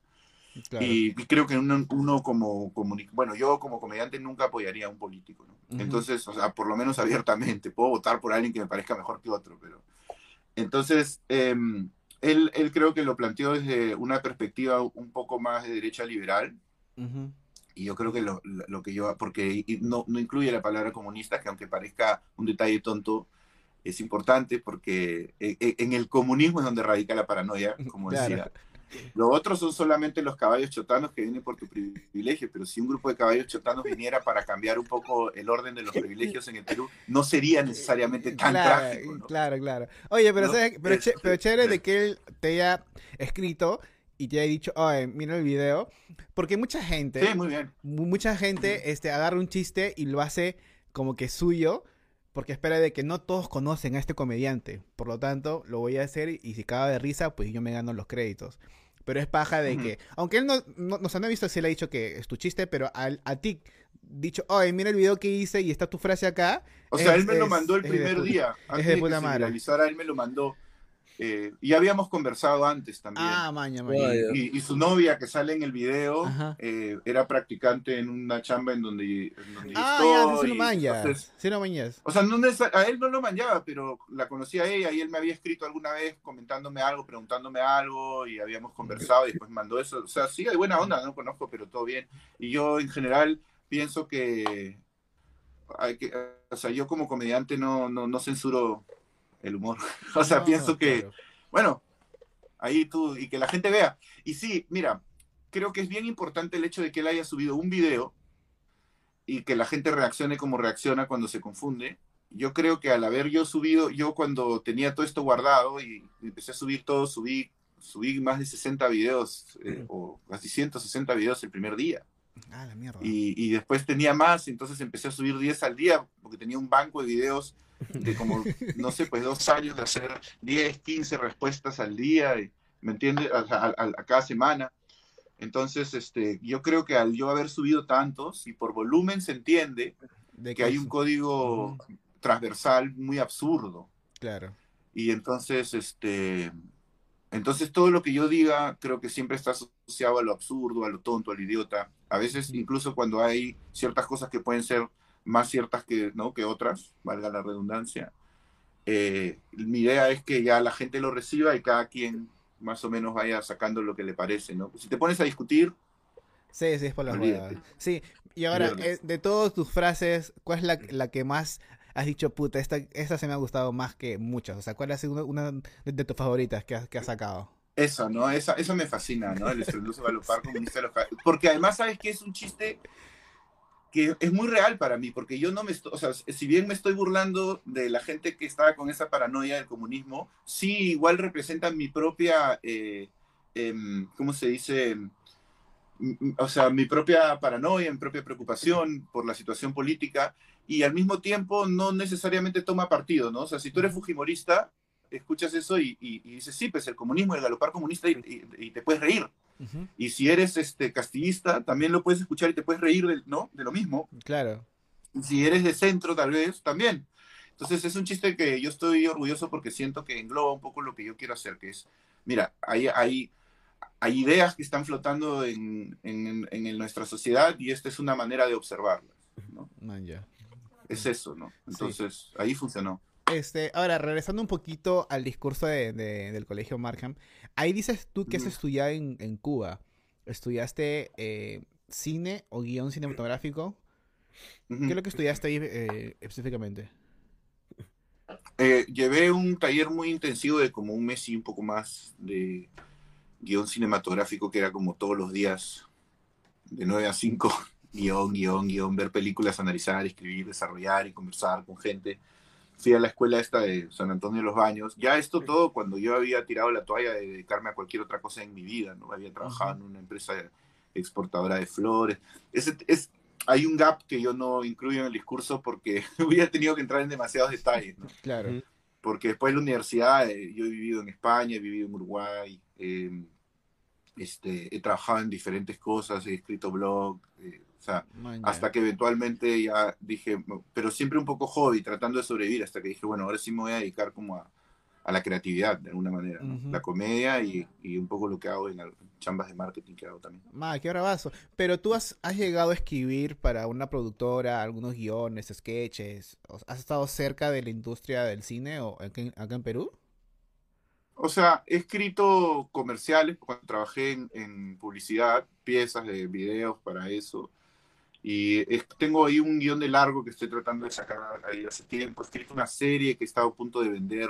claro. Y, y creo que uno, uno como comuni- bueno, yo como comediante nunca apoyaría a un político, ¿no? Ujú. Entonces, o sea, por lo menos abiertamente, puedo votar por alguien que me parezca mejor que otro, pero... Entonces, em, él, él creo que lo planteó desde una perspectiva un poco más de derecha liberal, y yo creo que lo, lo- que yo, porque no, no incluye la palabra comunista, que aunque parezca un detalle tonto, es importante porque e- e- en el comunismo es donde radica la paranoia, como Claro. decía. Los otros son solamente los caballos chotanos que vienen por tu privilegio, pero si un grupo de caballos chotanos viniera para cambiar un poco el orden de los privilegios en el Perú, no sería necesariamente tan claro, trágico. ¿no? claro, claro. Oye, pero, ¿No? ¿sabes? pero, pero chévere de que él te haya escrito y te haya dicho, oye, mira el video. Porque mucha gente, Sí, muy bien. mu- mucha gente este, agarra un chiste y lo hace como que suyo. Porque espera de que no todos conocen a este comediante. Por lo tanto, lo voy a hacer y, si caga de risa, pues yo me gano los créditos. Pero es paja de que, aunque él no, no, no, se no ha visto si él ha dicho que es tu chiste, pero al- a, ti, dicho, oye, mira el video que hice y está tu frase acá. O sea, Es- él me lo es- mandó el es de primer puta- día. Antes de de, puta madre. él me lo mandó. Eh, y habíamos conversado antes también. Ah, maña, maña. Y, y su novia que sale en el video eh, era practicante en una chamba en donde, en donde Ah, ya, estoy, lo lo manjas. o sea, no a él no lo manchaba, pero la conocía a ella y él me había escrito alguna vez comentándome algo, preguntándome algo y habíamos conversado y después mandó eso. O sea, sí, hay buena onda, no conozco, pero todo bien. Y yo en general pienso que, hay que o sea, yo como comediante no, no, no censuro el humor. o sea, No, pienso que, claro. bueno, ahí tú, y que la gente vea. Y sí, mira, creo que es bien importante el hecho de que él haya subido un video y que la gente reaccione como reacciona cuando se confunde. Yo creo que al haber yo subido, yo cuando tenía todo esto guardado y empecé a subir todo, subí, subí más de 60 videos eh, o casi 160 videos el primer día. Ah, la mierda. Y, y después tenía más, entonces empecé a subir 10 al día porque tenía un banco de videos de como, no sé, pues dos años de hacer 10, 15 respuestas al día, y, ¿me entiendes? A, a- a- cada semana. Entonces, este, yo creo que al yo haber subido tantos, y por volumen se entiende De que hay un código transversal muy absurdo. Claro. Y entonces, este, entonces todo lo que yo diga creo que siempre está asociado a lo absurdo, a lo tonto, al idiota. A veces incluso cuando hay ciertas cosas que pueden ser más ciertas que, ¿no? que otras, valga la redundancia. eh, mi idea es que ya la gente lo reciba y cada quien más o menos vaya sacando lo que le parece, ¿no? Si te pones a discutir, Sí, sí, es por las huevas. Sí, y ahora, eh, de todas tus frases, ¿cuál es la, la que más has dicho, puta, esta, esta se me ha gustado más que muchas? O sea, ¿cuál ha sido una, una de, de tus favoritas que has, que has sacado? Eso, ¿no? Esa, eso me fascina, ¿no? El estruendoso galopar comunista de los Porque además, ¿sabes qué? Es un chiste que es muy real para mí, porque yo no me estoy, o sea, si bien me estoy burlando de la gente que estaba con esa paranoia del comunismo, sí igual representan mi propia, eh, em, ¿cómo se dice? O sea, mi propia paranoia, mi propia preocupación por la situación política, y al mismo tiempo no necesariamente toma partido, ¿no? O sea, si tú eres fujimorista, escuchas eso y, y- y dices, sí, pues el comunismo, el galopar comunista, y, y- te puedes reír. Ujú, Y si eres este, castillista, también lo puedes escuchar y te puedes reír de, ¿no? de lo mismo. Claro. Si eres de centro, tal vez, también. Entonces es un chiste que yo estoy orgulloso porque siento que engloba un poco lo que yo quiero hacer, que es, mira, hay, hay, hay ideas que están flotando en, en, en, nuestra sociedad y esta es una manera de observarlas. ¿no? Man, ya. Es eso, ¿no? Entonces, ahí funcionó. Este, ahora, regresando un poquito al discurso de, de, del colegio Markham, ahí dices tú que has estudiado en, en, Cuba. ¿Estudiaste eh, cine o guion cinematográfico? ¿Qué es lo que estudiaste ahí eh, específicamente? Eh, llevé un taller muy intensivo de como un mes y un poco más de guion cinematográfico que era como todos los días de 9 a 5, guion, guion, guion, ver películas, analizar, escribir, desarrollar y conversar con gente. Fui a la escuela esta de San Antonio de los Baños. Ya esto todo cuando yo había tirado la toalla de dedicarme a cualquier otra cosa en mi vida, ¿no? Había trabajado en una empresa exportadora de flores. Es, es, hay un gap que yo no incluyo en el discurso porque hubiera tenido que entrar en demasiados detalles, ¿no? Claro. Porque después de la universidad, eh, yo he vivido en España, he vivido en Uruguay, eh, este, he trabajado en diferentes cosas, he escrito blog, eh, o sea, hasta que eventualmente ya dije, pero siempre un poco hobby, tratando de sobrevivir, hasta que dije, bueno, ahora sí me voy a dedicar como a, a la creatividad de alguna manera, la comedia y, y, un poco lo que hago en chambas de marketing que hago también. Ma, qué bravazo. Pero tú has, has, llegado a escribir para una productora algunos guiones, sketches, ¿has estado cerca de la industria del cine o acá en, acá en Perú? O sea, he escrito comerciales cuando trabajé en, en publicidad, piezas de videos para eso. Y es, tengo ahí un guion de largo que estoy tratando de sacar ahí hace tiempo. He escrito una serie que he estado a punto de vender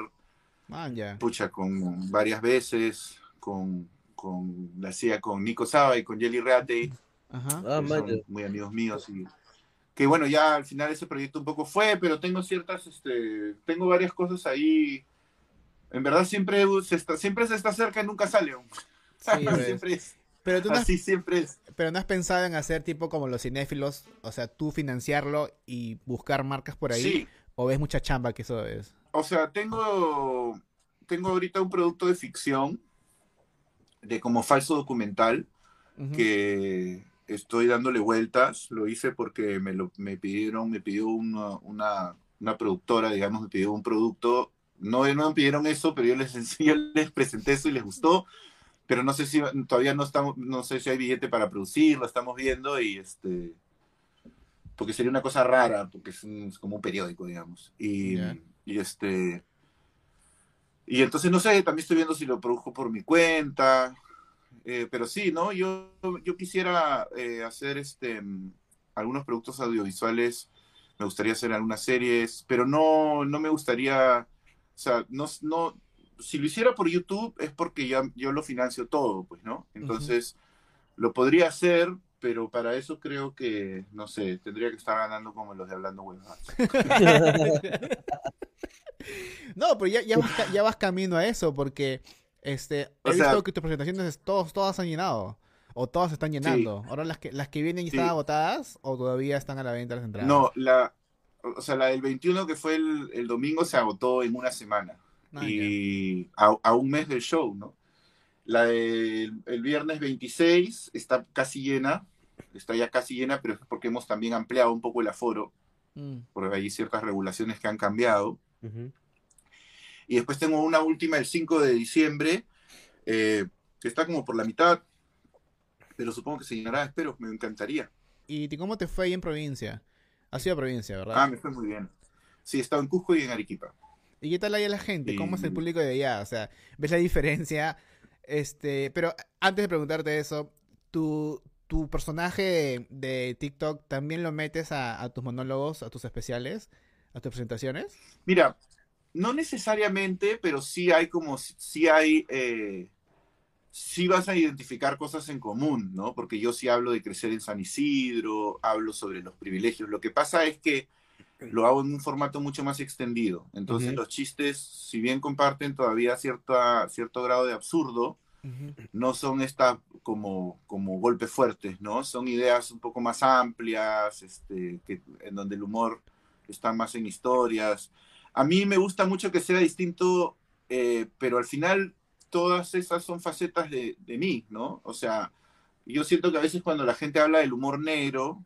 Man, ya. Pucha, con varias veces, con, con la hacía con Nico Saba y con Jelly Reate, Ajá. Ah, muy amigos míos y que bueno, ya al final ese proyecto un poco fue, pero tengo ciertas, este, tengo varias cosas ahí. En verdad siempre se está, siempre se está cerca y nunca sale. Sí, siempre es. Pero tú no has, Así siempre es. pero no has pensado en hacer tipo como los cinéfilos, o sea, tú financiarlo y buscar marcas por ahí, Sí, o ves mucha chamba que eso es. o sea, tengo, tengo ahorita un producto de ficción, de como falso documental, que estoy dándole vueltas. Lo hice porque me, lo, me pidieron, me pidió una, una, una productora, digamos, me pidió un producto. No, no me pidieron eso, pero yo les, yo les presenté eso y les gustó. Pero no sé si todavía no estamos, no sé si hay billete para producirlo, estamos viendo y este. Porque sería una cosa rara, porque es, un- es como un periódico, digamos. Y, y este. Y entonces, no sé, también estoy viendo si lo produjo por mi cuenta. Eh, pero sí, ¿no? Yo, yo quisiera eh, hacer este, algunos productos audiovisuales, me gustaría hacer algunas series, pero no, no me gustaría, o sea, no, no, si lo hiciera por YouTube es porque ya yo lo financio todo, pues, ¿no? Entonces, lo podría hacer, pero para eso creo que, no sé, tendría que estar ganando como los de Hablando Huevadas. No, pero ya, ya, vas, ya vas camino a eso, porque este, he O sea- visto que tus presentaciones todos, todas han llenado. O todas se están llenando. Ahora las que, las que vienen Sí. están agotadas o todavía están a la venta las entradas. No, la, o sea, la del 21 que fue el, el domingo se agotó en una semana. Ah, y a, a un mes del show, ¿no? La del el viernes 26 está casi llena, está ya casi llena, pero es porque hemos también ampliado un poco el aforo. Mm. porque hay ciertas regulaciones que han cambiado. Y después tengo una última el 5 de diciembre, eh, que está como por la mitad, pero supongo que se llenará, espero, me encantaría. ¿Y cómo te fue ahí en provincia? Has sido a provincia, ¿verdad? Ah, me fue muy bien. Sí, he estado en Cusco y en Arequipa. ¿Y qué tal ahí la gente? ¿Cómo es el Y- público de allá? O sea, ¿ves la diferencia? Este, pero antes de preguntarte eso, ¿tu, tu personaje de TikTok también lo metes a, a tus monólogos, a tus especiales, a tus presentaciones? Mira, no necesariamente, pero sí hay como, sí hay, eh, sí vas a identificar cosas en común, ¿no? Porque yo sí hablo de crecer en San Isidro, hablo sobre los privilegios. Lo que pasa es que lo hago en un formato mucho más extendido. Entonces los chistes, si bien comparten todavía cierta, cierto grado de absurdo, no son estas como, como golpes fuertes, ¿no? Son ideas un poco más amplias, este, que, en donde el humor está más en historias. A mí me gusta mucho que sea distinto, eh, pero al final todas esas son facetas de, de mí, ¿no? O sea, yo siento que a veces cuando la gente habla del humor negro,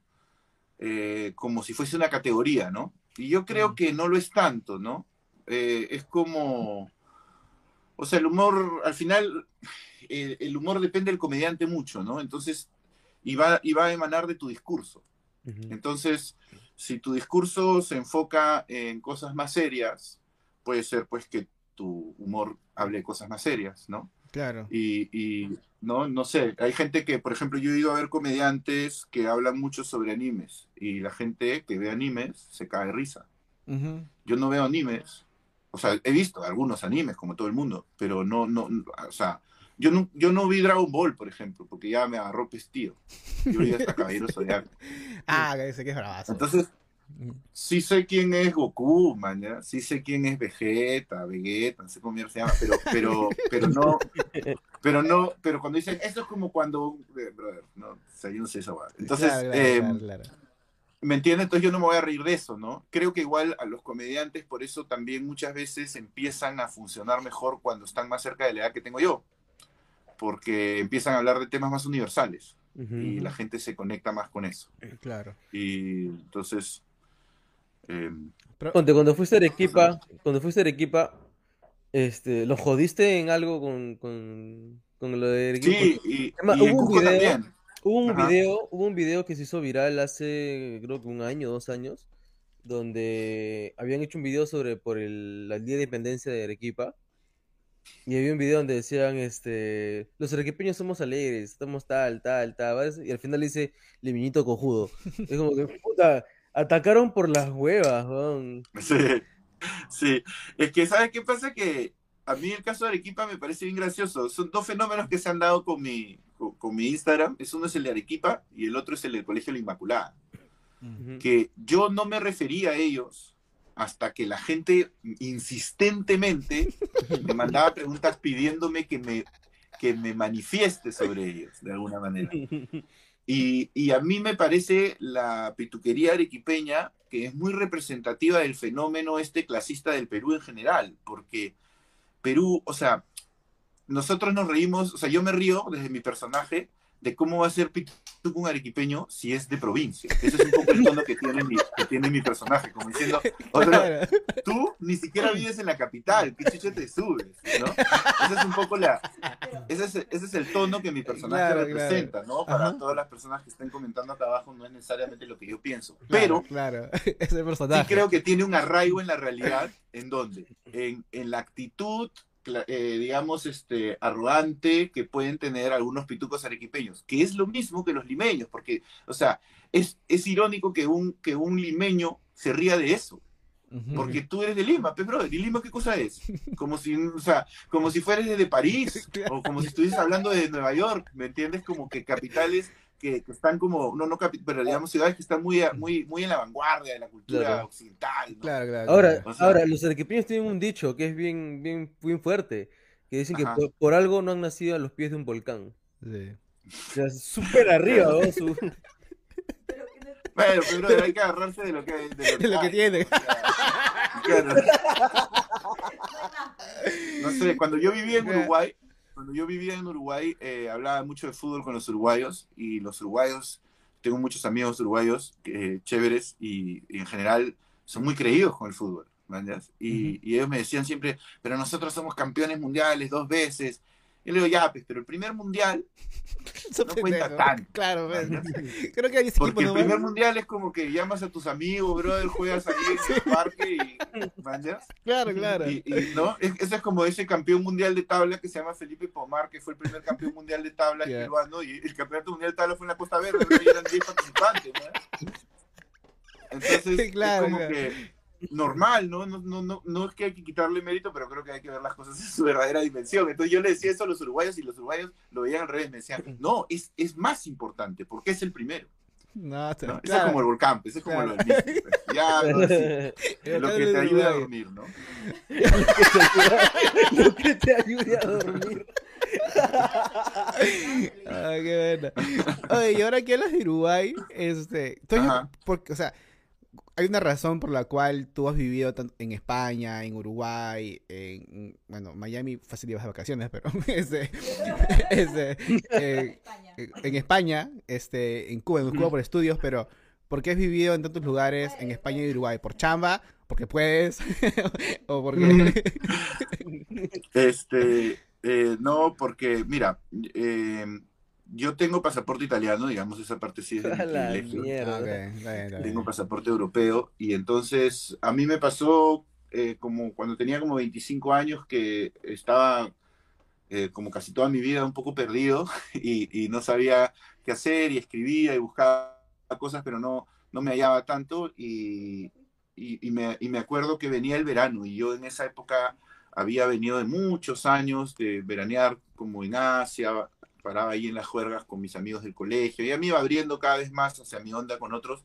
eh, como si fuese una categoría, ¿no? Y yo creo que no lo es tanto, ¿no? Eh, es como, o sea, el humor al final eh, el humor depende del comediante mucho, ¿no? Entonces, y va, y va a emanar de tu discurso. Entonces, si tu discurso se enfoca en cosas más serias, puede ser pues que tu humor hable de cosas más serias, ¿no? Claro. Y, y, no, no sé, hay gente que, por ejemplo, yo he ido a ver comediantes que hablan mucho sobre animes y la gente que ve animes se cae de risa. Yo no veo animes, o sea, he visto algunos animes como todo el mundo, pero no, no, o sea, yo no, yo no vi Dragon Ball, por ejemplo, porque ya me agarró pestío. Yo vi hasta Caballero Zodiaco. Ah, ese que es bravazo. Entonces. Sí sé quién es Goku, man, ¿ya? sí sé quién es Vegeta, Vegeta, no sé cómo se llama, pero, pero, pero no, pero no, pero cuando dicen, esto es como cuando, eh, brother, no, o sea, yo no sé esa. Entonces, Claro, claro, eh, claro. ¿me entiendes? Entonces yo no me voy a reír de eso, ¿no? Creo que igual a los comediantes por eso también muchas veces empiezan a funcionar mejor cuando están más cerca de la edad que tengo yo, porque empiezan a hablar de temas más universales Ujú. y la gente se conecta más con eso. Claro. Y entonces... Ponte, cuando fuiste a Arequipa, cuando fuiste a Arequipa, este, ¿lo jodiste en algo con, con, con lo de Arequipa? Sí, y, Además, y en hubo un Cusco video- también. Hubo un Ajá. video, hubo un video que se hizo viral hace creo que un año, dos años, donde habían hecho un video sobre por el, el Día de Independencia de Arequipa. Y había un video donde decían, este, los arequipeños somos alegres, estamos tal, tal, tal, ¿sabes? y al final dice, Liminito cojudo. Es como que, puta, atacaron por las huevas, weón. Sí, sí. Es que, ¿sabes qué pasa? Que a mí el caso de Arequipa me parece bien gracioso. Son dos fenómenos que se han dado con mi, con, con mi Instagram. Es uno es el de Arequipa y el otro es el del Colegio La Inmaculada. Ujú. Que yo no me refería a ellos hasta que la gente insistentemente me mandaba preguntas pidiéndome que me, que me manifieste sobre ellos, de alguna manera. Y, y a mí me parece la pituquería arequipeña que es muy representativa del fenómeno este clasista del Perú en general, porque Perú, o sea, nosotros nos reímos, o sea, yo me río desde mi personaje de cómo va a ser pituco un arequipeño si es de provincia. Ese es un poco el tono que tiene mi, que tiene mi personaje, como diciendo, o sea, Claro. tú ni siquiera vives en la capital, ¿qué chucha te subes? ¿no? Esa es un poco la, ese es, ese es el tono que mi personaje Claro, representa, ¿no? Para Ajá. todas las personas que estén comentando acá abajo no es necesariamente lo que yo pienso, Claro, pero claro, ese personaje. sí creo que tiene un arraigo en la realidad, ¿en dónde? En, en la actitud, eh, digamos, este, arrogante que pueden tener algunos pitucos arequipeños, que es lo mismo que los limeños, porque, o sea, es, es irónico que un, que un limeño se ría de eso, porque tú eres de Lima, pues, brother, ¿y Lima qué cosa es? Como si, o sea, como si fueras de París, o como si estuvieses hablando de Nueva York, ¿me entiendes? Como que capitales que, que están como, no, no, pero digamos ciudades que están muy, muy, muy en la vanguardia de la cultura Claro. occidental, ¿no? Claro, claro. Ahora, claro. O sea- ahora, los arequipeños tienen un dicho que es bien, bien, bien fuerte, que dicen que por, por algo no han nacido a los pies de un volcán. Sí. O sea, súper arriba, ¿no? Su- Bueno, pero hay que agarrarse de lo que, de De lo que tiene. o sea, claro. No sé, cuando yo vivía en Uruguay, cuando yo vivía en Uruguay, eh, hablaba mucho de fútbol con los uruguayos y los uruguayos, tengo muchos amigos uruguayos eh, chéveres y, y en general son muy creídos con el fútbol. Y, y ellos me decían siempre, pero nosotros somos campeones mundiales dos veces. Y le digo, ya, pues, pero el primer mundial, Eso No cuenta tanto. Claro, ves. ¿mañas? Creo que hay ese Porque equipo el primer mundial es como que llamas a tus amigos, brother, juegas ahí en el parque y ¿mañas? Claro, claro. Y, y, ¿no? Es- ese es como ese campeón mundial de tabla que se llama Felipe Pomar, que fue el primer campeón mundial de tabla Ya. peruano, y el campeonato mundial de tabla fue en la Costa Verde, y eran 10 participantes, ¿no? Entonces, Claro, es como claro. que normal, ¿no? No, no, no, no es que hay que quitarle mérito, pero creo que hay que ver las cosas en su verdadera dimensión. Entonces yo le decía eso a los uruguayos y los uruguayos lo veían al revés, me decían, no, es, es más importante, porque es el primero. No, está- ¿no? Eso es como el volcán, eso es como Claro. lo del Mickey, pues. Ya, no, sí, El lo que te ayuda a dormir, ¿no? Lo que te ayude a dormir. Ah, qué bueno. Oye, y ahora que hablas de Uruguay, este, Ajá. porque, o sea, hay una razón por la cual tú has vivido en España, en Uruguay, en, bueno, Miami fácil vacaciones, pero este, este, eh, en España, este, en Cuba, en Cuba por estudios, pero ¿por qué has vivido en tantos lugares en España y Uruguay? ¿Por chamba? ¿Porque puedes? ¿O porque...? Este, Eh, no, porque, mira, eh, yo tengo pasaporte italiano, digamos, esa parte sí es de mi privilegio. Tengo pasaporte europeo y entonces a mí me pasó eh, como cuando tenía como 25 años que estaba eh, como casi toda mi vida un poco perdido y, y no sabía qué hacer y escribía y buscaba cosas, pero no, no me hallaba tanto y, y- y me, y me acuerdo que venía el verano y yo en esa época había venido de muchos años de veranear como en Asia, paraba ahí en las juergas con mis amigos del colegio, ya me iba abriendo cada vez más hacia mi onda con otros,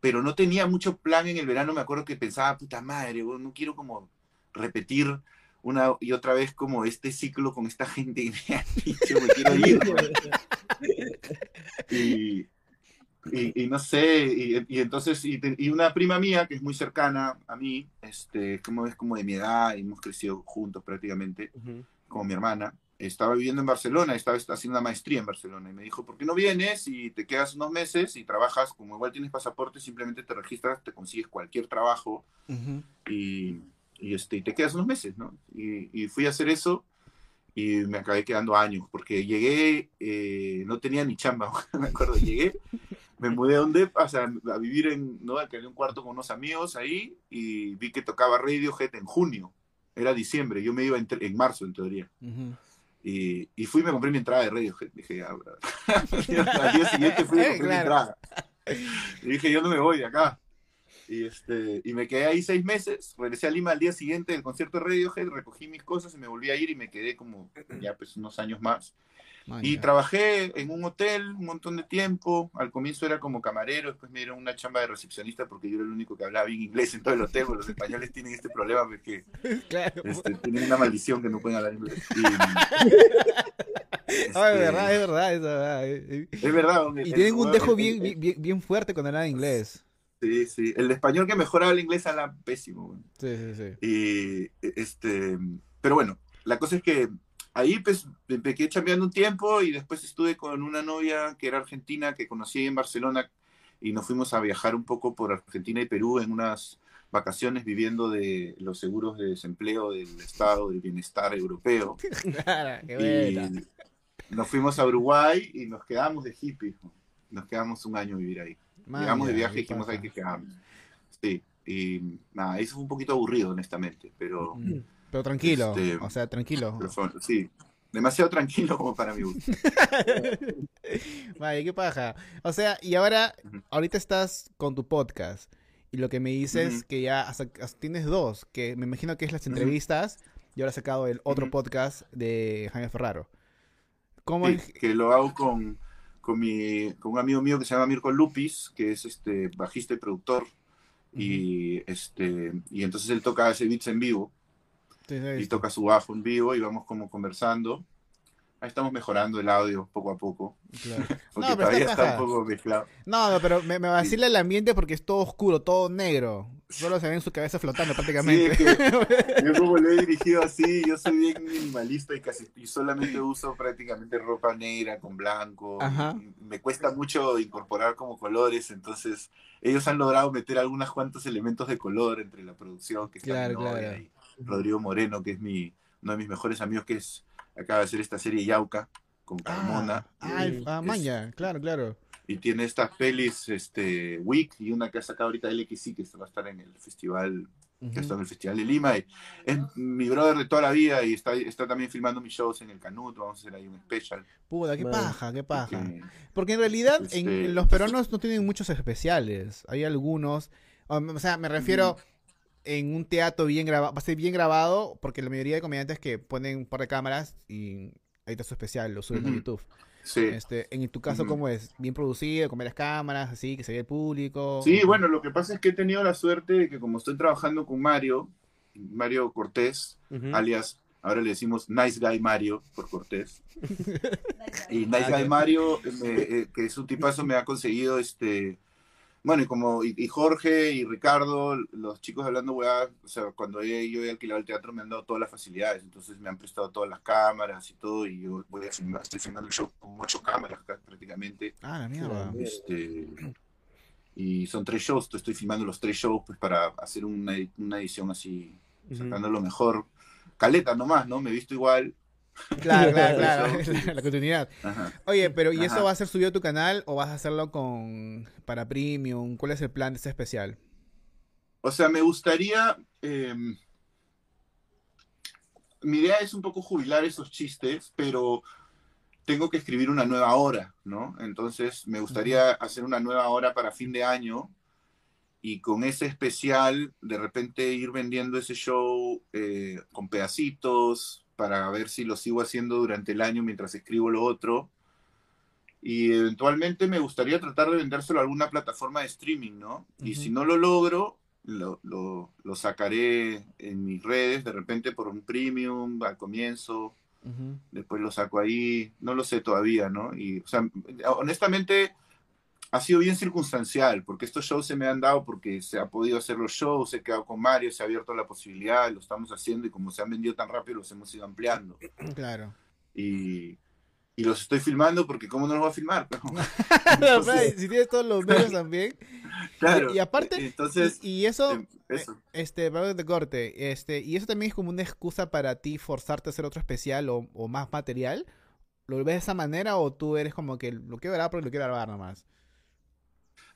pero no tenía mucho plan en el verano, me acuerdo que pensaba, puta madre, no quiero como repetir una y otra vez como este ciclo con esta gente que me ha dicho, me quiero ir. weón". y, y, y no sé, y, y entonces, y, y una prima mía que es muy cercana a mí, este, como es como de mi edad, y hemos crecido juntos prácticamente, Ujú. como mi hermana, estaba viviendo en Barcelona, estaba haciendo una maestría en Barcelona y me dijo, ¿por qué no vienes y te quedas unos meses y trabajas, como igual tienes pasaporte, simplemente te registras, te consigues cualquier trabajo Ujú. y, y, este, y te quedas unos meses, ¿no? Y, y fui a hacer eso y me acabé quedando años, porque llegué, eh, no tenía ni chamba, me acuerdo, llegué, me mudé a donde, o sea, a vivir en, ¿no? Alquilé un cuarto con unos amigos ahí y vi que tocaba Radiohead en junio, era diciembre, yo me iba en, en marzo en teoría. Ujú. Y, y fui y me compré mi entrada de Radiohead. Dije, bro. al día siguiente fui y me compré mi entrada. Y dije, yo no me voy de acá. Y, este, y me quedé ahí seis meses. Regresé a Lima al día siguiente del concierto de Radiohead, recogí mis cosas y me volví a ir y me quedé como ya pues unos años más. Man, Y ya. trabajé en un hotel un montón de tiempo. Al comienzo era como camarero, después me dieron una chamba de recepcionista porque yo era el único que hablaba bien inglés en todo el hotel. Los españoles tienen este problema porque Claro. este, tienen una maldición que no pueden hablar inglés. Y, Ah, es este, verdad, es verdad, es verdad. eh, Es verdad. Y tienen un dejo bien, bien, bien fuerte cuando hablan inglés. Sí, sí. El español que mejor habla inglés habla pésimo. Sí, sí, sí. Y este, pero bueno, la cosa es que ahí pues me quedé chambeando un tiempo y después estuve con una novia que era argentina que conocí en Barcelona y nos fuimos a viajar un poco por Argentina y Perú en unas vacaciones viviendo de los seguros de desempleo del Estado del Bienestar Europeo. Qué Y nos fuimos a Uruguay y nos quedamos de hippies. ¿no? Nos quedamos un año a vivir ahí. Man, Llegamos de viaje ¿qué y dijimos, hay que quedarnos. Sí, y nada, eso fue un poquito aburrido, honestamente, pero, Mm. Pero tranquilo, Este, o sea, tranquilo. sí, demasiado tranquilo como para mi gusto. Vale, qué paja. O sea, y ahora, ahorita estás con tu podcast. Y lo que me dices Ujú. que ya hasta- hasta tienes dos, que me imagino que es las entrevistas y ahora has sacado el otro podcast de Jaime Ferraro. ¿Cómo Sí, es? que lo hago con, con, mi, con un amigo mío que se llama Mirko Lupis, que es este bajista y productor. Y, este, y entonces él toca ese beats en vivo y sí. toca su bajo en vivo y vamos como conversando. Ahí estamos mejorando el audio poco a poco, Claro. porque No, pero todavía está un poco mezclado. No, no, pero me, me vacila el ambiente porque es todo oscuro, todo negro. Solo se ve en su cabeza flotando Sí, prácticamente. es que yo como lo he dirigido así, yo soy bien minimalista y casi y solamente uso prácticamente ropa negra con blanco. Me cuesta mucho incorporar como colores, entonces ellos han logrado meter algunos cuantos elementos de color entre la producción que está Claro, claro. y Rodrigo Moreno, que es mi uno de mis mejores amigos que es acaba de hacer esta serie Yauca con Carmona. Ah, ah, el- y ah, es- maña, claro, claro. y tiene estas pelis, este, Wick y una que ha sacado ahorita LXI, que va a estar en el festival que está en el Festival de Lima. Y es mi brother de toda la vida y está, está también filmando mis shows en el Canut. Vamos a hacer ahí un special. Puta, qué Bueno. paja, qué paja. porque- Porque en realidad en, Este- en los peruanos no tienen muchos especiales. Hay algunos. O, o sea, me refiero en un teatro bien grabado. Va a ser bien grabado porque la mayoría de comediantes que ponen un par de cámaras y ahí está su especial, lo suben a Ujú. YouTube. Sí. Este, en tu caso. ¿cómo es? ¿Bien producido, con varias cámaras, así, que se ve el público? Sí, bueno, lo que pasa es que he tenido la suerte de que como estoy trabajando con Mario, Mario Cortés, alias, ahora le decimos Nice Guy Mario por Cortés. Y Ah, Nice Guy ya. Mario, eh, me- eh, que es un tipazo, me ha conseguido este. Bueno, y como y, y Jorge y Ricardo, los chicos hablando weá, o sea, cuando yo he alquilado el teatro me han dado todas las facilidades, entonces me han prestado todas las cámaras y todo, y yo voy a filmar, estoy filmando el show con ocho cámaras acá, prácticamente. Ah, la mierda. Este, y son tres shows, estoy filmando los tres shows pues para hacer una, una edición así, sacando lo mejor. Caleta nomás, ¿no? Me he visto igual Claro, claro, claro. la continuidad. Ajá. Oye, pero ¿y eso va a ser subido a tu canal o vas a hacerlo con para premium? ¿Cuál es el plan de este especial? O sea, me gustaría. eh, mi idea es un poco jubilar esos chistes, pero tengo que escribir una nueva hora, ¿no? Entonces, me gustaría hacer una nueva hora para fin de año y con ese especial, de repente ir vendiendo ese show eh, con pedacitos para ver si lo sigo haciendo durante el año mientras escribo lo otro. Y eventualmente me gustaría tratar de vendérselo a alguna plataforma de streaming, ¿no? Y Ujú. si no lo logro, lo, lo- lo sacaré en mis redes, de repente por un premium al comienzo, Ujú. después lo saco ahí, no lo sé todavía, ¿no? Y, o sea, honestamente ha sido bien circunstancial, porque estos shows se me han dado porque se ha podido hacer los shows, he quedado con Mario, se ha abierto la posibilidad, lo estamos haciendo y como se han vendido tan rápido, los hemos ido ampliando. Claro. Y, y los estoy filmando porque ¿cómo no los voy a filmar? Right, si tienes todos los medios también. claro. Y, y aparte, entonces, y, y eso, eh, eso. este, perdón de corte, este, y eso también es como una excusa para ti forzarte a hacer otro especial o, o más material. ¿Lo ves de esa manera o tú eres como que lo quiero grabar porque lo quiero grabar nomás?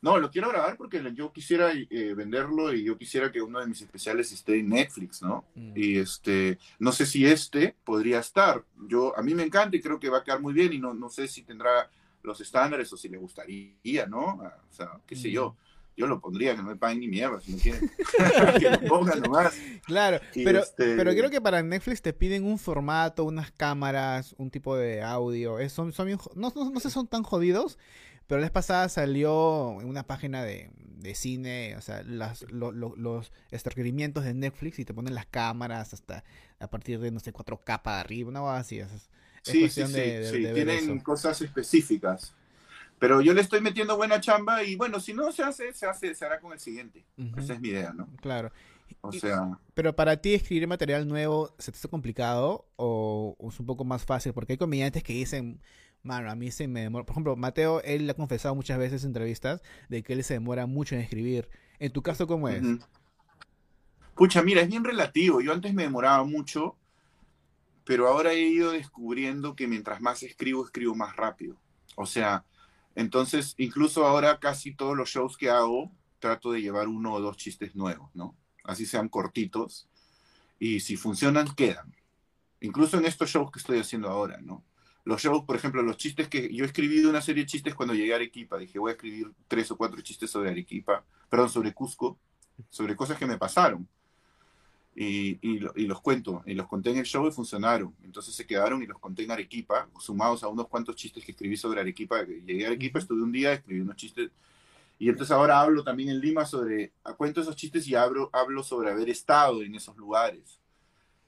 No, lo quiero grabar porque yo quisiera eh, venderlo y yo quisiera que uno de mis especiales esté en Netflix, ¿no? Mm. Y este, no sé si este podría estar. Yo, a mí me encanta y creo que va a quedar muy bien y no, no sé si tendrá los estándares o si le gustaría, ¿no? O sea, qué sé Mm. yo. Yo lo pondría, que no me paguen ni mierda, si no quieren. que lo pongan nomás. Claro, Y pero, este- pero creo que para Netflix te piden un formato, unas cámaras, un tipo de audio. Es- son, son bien jo- no, no, son tan jodidos, pero la vez pasada salió en una página de, de cine, o sea, las, lo- lo- los requerimientos de Netflix y te ponen las cámaras hasta a partir de, no sé, 4K para arriba, una cosa así. Es, es Sí, sí, cuestión sí, de, de- sí, de tienen eso. cosas específicas. Pero yo le estoy metiendo buena chamba y bueno, si no se hace, se hace, se hará con el siguiente. Ujú, Esa es mi idea, ¿no? Claro. O sea, Pero para ti escribir material nuevo, ¿se te hace complicado o, o es un poco más fácil? Porque hay comediantes que dicen, mano, a mí se me demora. Por ejemplo, Mateo, él ha confesado muchas veces en entrevistas de que él se demora mucho en escribir. En tu caso, ¿cómo es? Pucha, mira, es bien relativo. Yo antes me demoraba mucho, pero ahora he ido descubriendo que mientras más escribo, escribo más rápido. O sea, entonces, incluso ahora casi todos los shows que hago, trato de llevar uno o dos chistes nuevos, ¿no? Así sean cortitos. Y si funcionan, quedan. Incluso en estos shows que estoy haciendo ahora, ¿no? Los shows, por ejemplo, los chistes que yo escribí una serie de chistes cuando llegué a Arequipa. Dije, voy a escribir tres o cuatro chistes sobre Arequipa, perdón, sobre Cusco, sobre cosas que me pasaron. Y, y, y los cuento, y los conté en el show y funcionaron. Entonces se quedaron y los conté en Arequipa, sumados a unos cuantos chistes que escribí sobre Arequipa. Llegué a Arequipa, estuve un día, escribí unos chistes. Y entonces ahora hablo también en Lima sobre, cuento esos chistes y hablo, hablo sobre haber estado en esos lugares.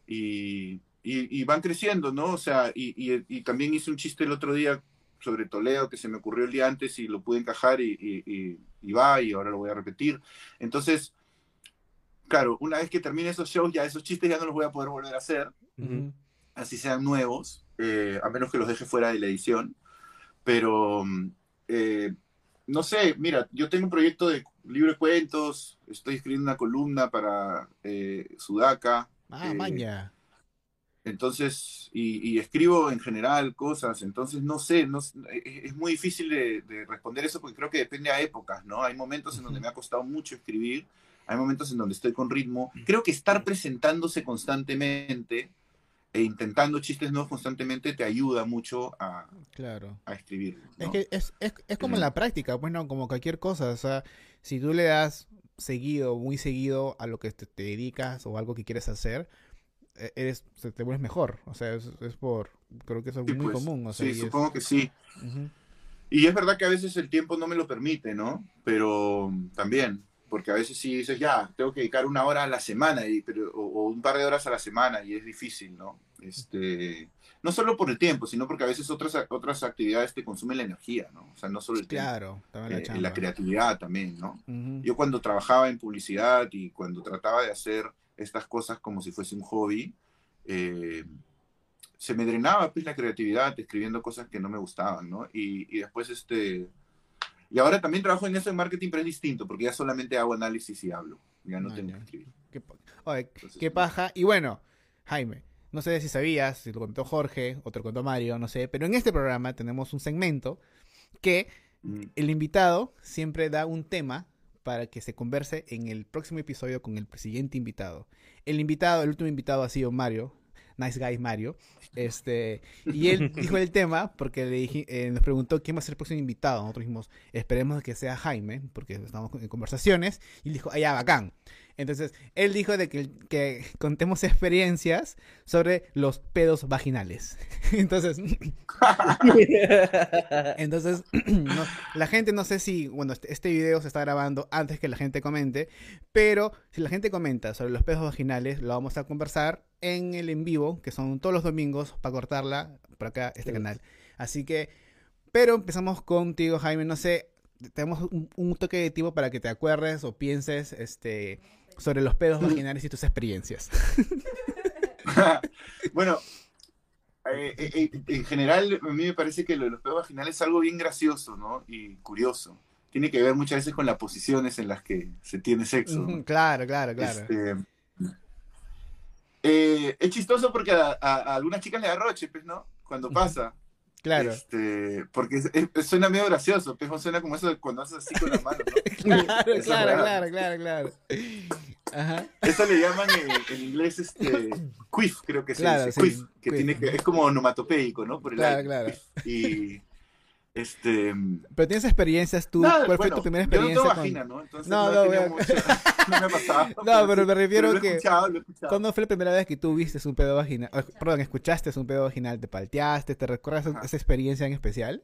Y, y, y van creciendo, ¿no? O sea, y, y, y también hice un chiste el otro día sobre Toledo que se me ocurrió el día antes y lo pude encajar y, va y ahora lo voy a repetir. Entonces, claro, una vez que termine esos shows, ya esos chistes ya no los voy a poder volver a hacer, Ujú. así sean nuevos, eh, a menos que los deje fuera de la edición. Pero, eh, no sé, mira, yo tengo un proyecto de libro de cuentos, estoy escribiendo una columna para eh, Sudaca. Ah, eh, maña. Entonces, y, y escribo en general cosas, entonces no sé, no, s- es, es muy difícil de, de responder eso porque creo que depende a épocas, ¿no? Hay momentos en donde me ha costado mucho escribir, hay momentos en donde estoy con ritmo. Creo que estar presentándose constantemente e intentando chistes nuevos constantemente te ayuda mucho a, Claro. a escribir. Es que es, es, es como en la práctica, bueno, como cualquier cosa. O sea, si tú le das seguido, muy seguido a lo que te, te dedicas o algo que quieres hacer, e- eres, se- te vuelves mejor. O sea, es, es por, creo que es Sí, muy pues, común. O sea, sí, y es- supongo que sí. Ujú. Y es verdad que a veces el tiempo no me lo permite, ¿no? Pero también, porque a veces sí dices, ya, tengo que dedicar una hora a la semana y, pero, o, o un par de horas a la semana y es difícil, ¿no? Este, no solo por el tiempo, sino porque a veces otras, otras actividades te consumen la energía, ¿no? O sea, no solo el tiempo, Claro, también la eh, la creatividad también, ¿no? Ujú. Yo cuando trabajaba en publicidad y cuando trataba de hacer estas cosas como si fuese un hobby, eh, se me drenaba pues la creatividad escribiendo cosas que no me gustaban, ¿no? Y, y después este... Y ahora también trabajo en eso en marketing, pero es distinto, porque ya solamente hago análisis y hablo. Ya no Ah, tengo ya. que escribir. Qué, pa- oye, Entonces, qué paja. Y bueno, Jaime, no sé si sabías, si lo contó Jorge o te lo contó Mario, no sé, pero en este programa tenemos un segmento que Mm. el invitado siempre da un tema para que se converse en el próximo episodio con el siguiente invitado. El invitado, el último invitado ha sido Mario, Nice Guy Mario. Este, y él dijo el tema porque le dije, eh, nos preguntó quién va a ser el próximo invitado. Nosotros dijimos, esperemos que sea Jaime, porque estamos en conversaciones. Y él dijo, ah, ya, bacán. Entonces, él dijo de que, que contemos experiencias sobre los pedos vaginales. Entonces, entonces no- la gente no sé si, bueno, este, este video se está grabando antes que la gente comente, pero si la gente comenta sobre los pedos vaginales, lo vamos a conversar en el en vivo, que son todos los domingos, para cortarla por acá, este Sí. canal. Así que, pero empezamos contigo, Jaime, no sé, tenemos un, un toque de tiempo para que te acuerdes o pienses este, sobre los pedos vaginales y tus experiencias. bueno, eh, eh, eh, en general, a mí me parece que lo de los pedos vaginales es algo bien gracioso, ¿no? Y curioso. Tiene que ver muchas veces con las posiciones en las que se tiene sexo. claro, claro, claro. Este, eh, es chistoso porque a, a- a algunas chicas le da roche, pues, ¿no? Cuando pasa. Claro. Este, porque suena medio gracioso, no suena como eso de cuando haces así con la mano, ¿no? Claro, Esa claro, claro, claro, claro. Ajá. Eso le llaman en, en inglés este quiff, creo que se Claro, dice, sí, quiff, que quiff. tiene que es como onomatopeico, ¿no? Por el Claro, aire, claro. Y este Pero tienes experiencias tú. ¿Cuál bueno, fue tu primera yo experiencia? no tengo con- vagina, ¿no? Entonces No, no, no, mucho- me ha pasado. No, pero me refiero he que-. ¿Cuándo fue la primera vez que tú viste un pedo vaginal? Perdón, escuchaste un pedo vaginal, te palteaste, ¿te recuerdas Ajá. esa experiencia en especial?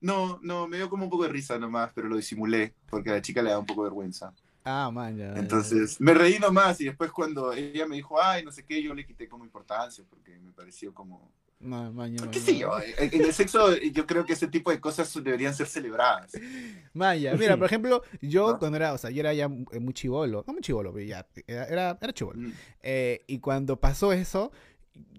No, no, me dio como un poco de risa nomás, pero lo disimulé, porque a la chica le da un poco de vergüenza. Ah, man, ya. ya, Entonces, me reí nomás y después cuando ella me dijo, ay, no sé qué, yo le quité como importancia, porque me pareció como... ya. Ma- man, ya, ¿Qué sé yo? En el sexo yo creo que ese tipo de cosas deberían ser celebradas. Man, ya. Mira, por ejemplo, yo ¿No? cuando era, o sea, yo era ya eh, muy chivolo, no muy chivolo, pero ya, era, era, era chivolo. Mm. Eh, y cuando pasó eso,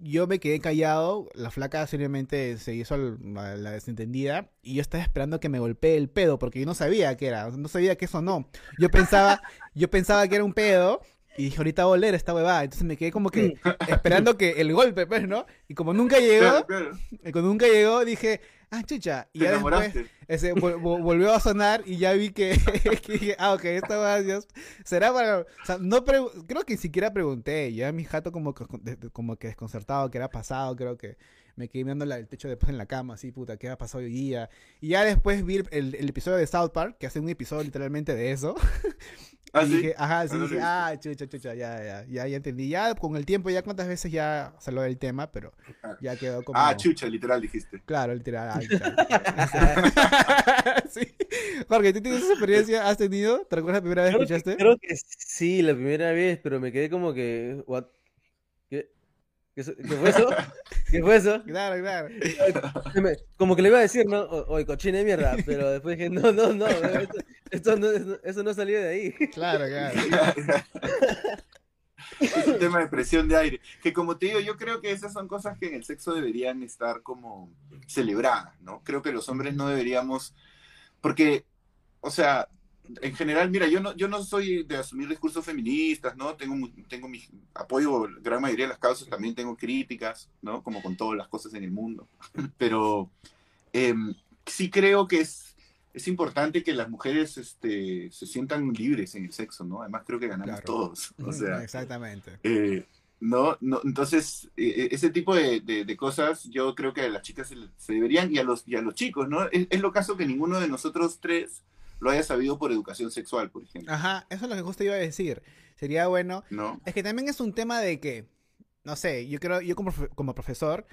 yo me quedé callado, la flaca seriamente se hizo al- a la desentendida y yo estaba esperando que me golpee el pedo porque yo no sabía qué era, no sabía que eso no. Yo pensaba, yo pensaba que era un pedo y dije, ahorita va a oler esta huevada. Entonces me quedé como que esperando que el golpe, pues, ¿no? Y como nunca llegó, Claro, claro. y cuando nunca llegó, dije, ah, chucha. Y Te ya después ese, vol- vol- volvió a sonar y ya vi que, que dije, ah, ok, esta va Dios. Será para. O sea, no creo que ni siquiera pregunté. Ya mi jato como, que- como que desconcertado, que era pasado, creo que me quedé mirando el techo después en la cama, así, puta, ¿qué ha pasado hoy día? Y ya después vi el- el episodio de South Park, que hace un episodio literalmente de eso. ¿Ah, y sí? dije, ajá, sí, Ah, no lo dije, ah, chucha, chucha, ya, ya, ya, ya entendí. Ya con el tiempo, ya cuántas veces ya salió del tema, pero ya quedó como. Ah, chucha, literal dijiste. Claro, literal. ah, literal. sí. Jorge, ¿tú tienes esa experiencia? ¿Has tenido? ¿Te recuerdas la primera vez que, escuchaste? creo que sí, la primera vez, pero me quedé como que. what? ¿Qué? ¿Qué, so- qué fue eso? ¿Qué fue eso? Claro, claro. Como que le iba a decir, ¿no? O- Oye, cochina de mierda, pero después dije, no, no, no, esto, esto no, eso no salió de ahí. Claro, claro. es un tema de presión de aire. Que como te digo, yo creo que esas son cosas que en el sexo deberían estar como celebradas, ¿no? Creo que los hombres no deberíamos, porque, o sea, en general, mira, yo no, yo no soy de asumir discursos feministas, ¿no? Tengo, tengo mi apoyo, gran mayoría de las causas, también tengo críticas, ¿no? Como con todas las cosas en el mundo. Pero em, sí creo que es, es importante que las mujeres este, se sientan libres en el sexo, ¿no? Además creo que ganamos Claro. todos. O sea, Exactamente. eh, no, no, entonces, eh, ese tipo de, de- de cosas yo creo que a las chicas se, deberían y a los, y a los chicos, ¿no? Es, es lo caso que ninguno de nosotros tres lo haya sabido por educación sexual, por ejemplo, Ajá, eso es lo que justo iba a decir. Sería bueno. ¿no? Es que también es un tema de que, no sé, yo creo, yo como, como profesor,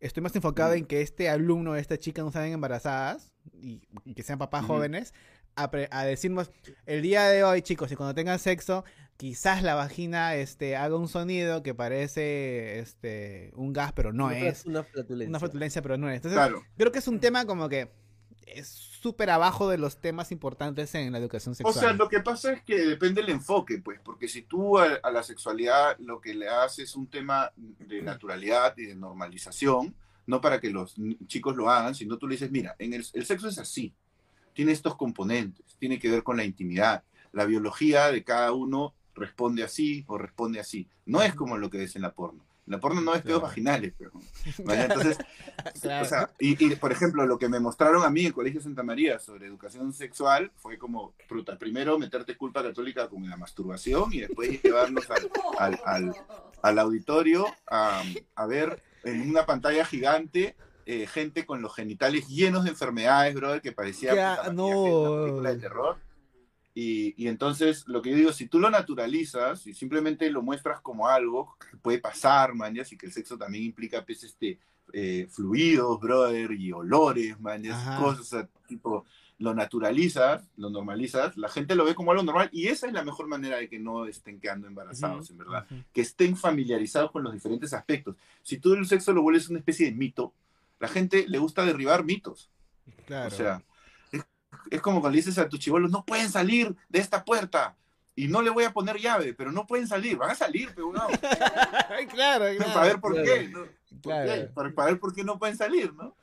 estoy más enfocado en que este alumno, esta chica no salgan embarazadas y, y que sean papás jóvenes, a, pre- a decirnos, el día de hoy, chicos, y cuando tengan sexo, quizás la vagina este, haga un sonido que parece este, un gas, pero no Una- es. Una flatulencia. Una flatulencia, pero no es. Entonces, Claro. creo que es un tema como que es súper abajo de los temas importantes en la educación O sexual. sea, lo que pasa es que depende del enfoque, pues, porque si tú a, a la sexualidad lo que le haces es un tema de naturalidad y de normalización, no para que los chicos lo hagan, sino tú le dices, mira, en el, el sexo es así, tiene estos componentes, tiene que ver con la intimidad, la biología de cada uno responde así o responde así, no es como lo que ves en la porno. La porno no es pedos Claro. vaginales, pero. ¿vale? Entonces, Claro. o sea, y, y, por ejemplo, lo que me mostraron a mí en Colegio Santa María sobre educación sexual fue como, fruta, primero meterte culpa católica con la masturbación y después llevarnos al, al, al, al auditorio a, a ver en una pantalla gigante eh, gente con los genitales llenos de enfermedades, brother, que parecía Ya, puta, no. maquillaje de una película de terror. Y, y entonces, lo que yo digo, si tú lo naturalizas y simplemente lo muestras como algo que puede pasar, ya, y que el sexo también implica, pues, este, eh, fluidos, brother, y olores, Ajá. cosas, o sea, tipo, lo naturalizas, lo normalizas, la gente lo ve como algo normal, y esa es la mejor manera de que no estén quedando embarazados, en verdad que estén familiarizados con los diferentes aspectos. Si tú el sexo lo vuelves una especie de mito, la gente le gusta derribar mitos. Claro. O sea, es, como cuando le dices a tus chivolos, no pueden salir de esta puerta. Y no le voy a poner llave, pero no pueden salir. Van a salir, pero no. claro, Para claro. ver por claro. qué. ¿no? ¿Por Claro. qué? Para, para ver por qué no pueden salir, ¿no?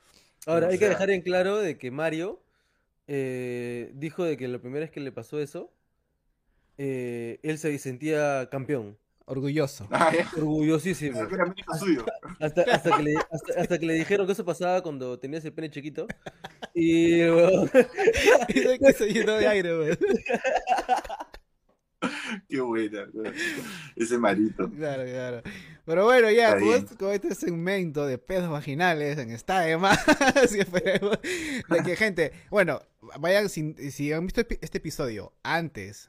Ahora, O hay que dejar en claro de que Mario eh, dijo de que la primera vez que le pasó eso, eh, él se sentía campeón, Orgulloso. Ah, orgullosísimo. Era mérito suyo. Hasta, hasta, que le, hasta, hasta que le dijeron que eso pasaba cuando tenías el pene chiquito. Y weón, que se llenó de aire, güey. Qué buena. ¿no? Ese marito. Claro, claro. Pero bueno, ya, con este, con este segmento de pedos vaginales en esta más, y esperemos de que gente, bueno, vayan, si, si han visto epi- este episodio antes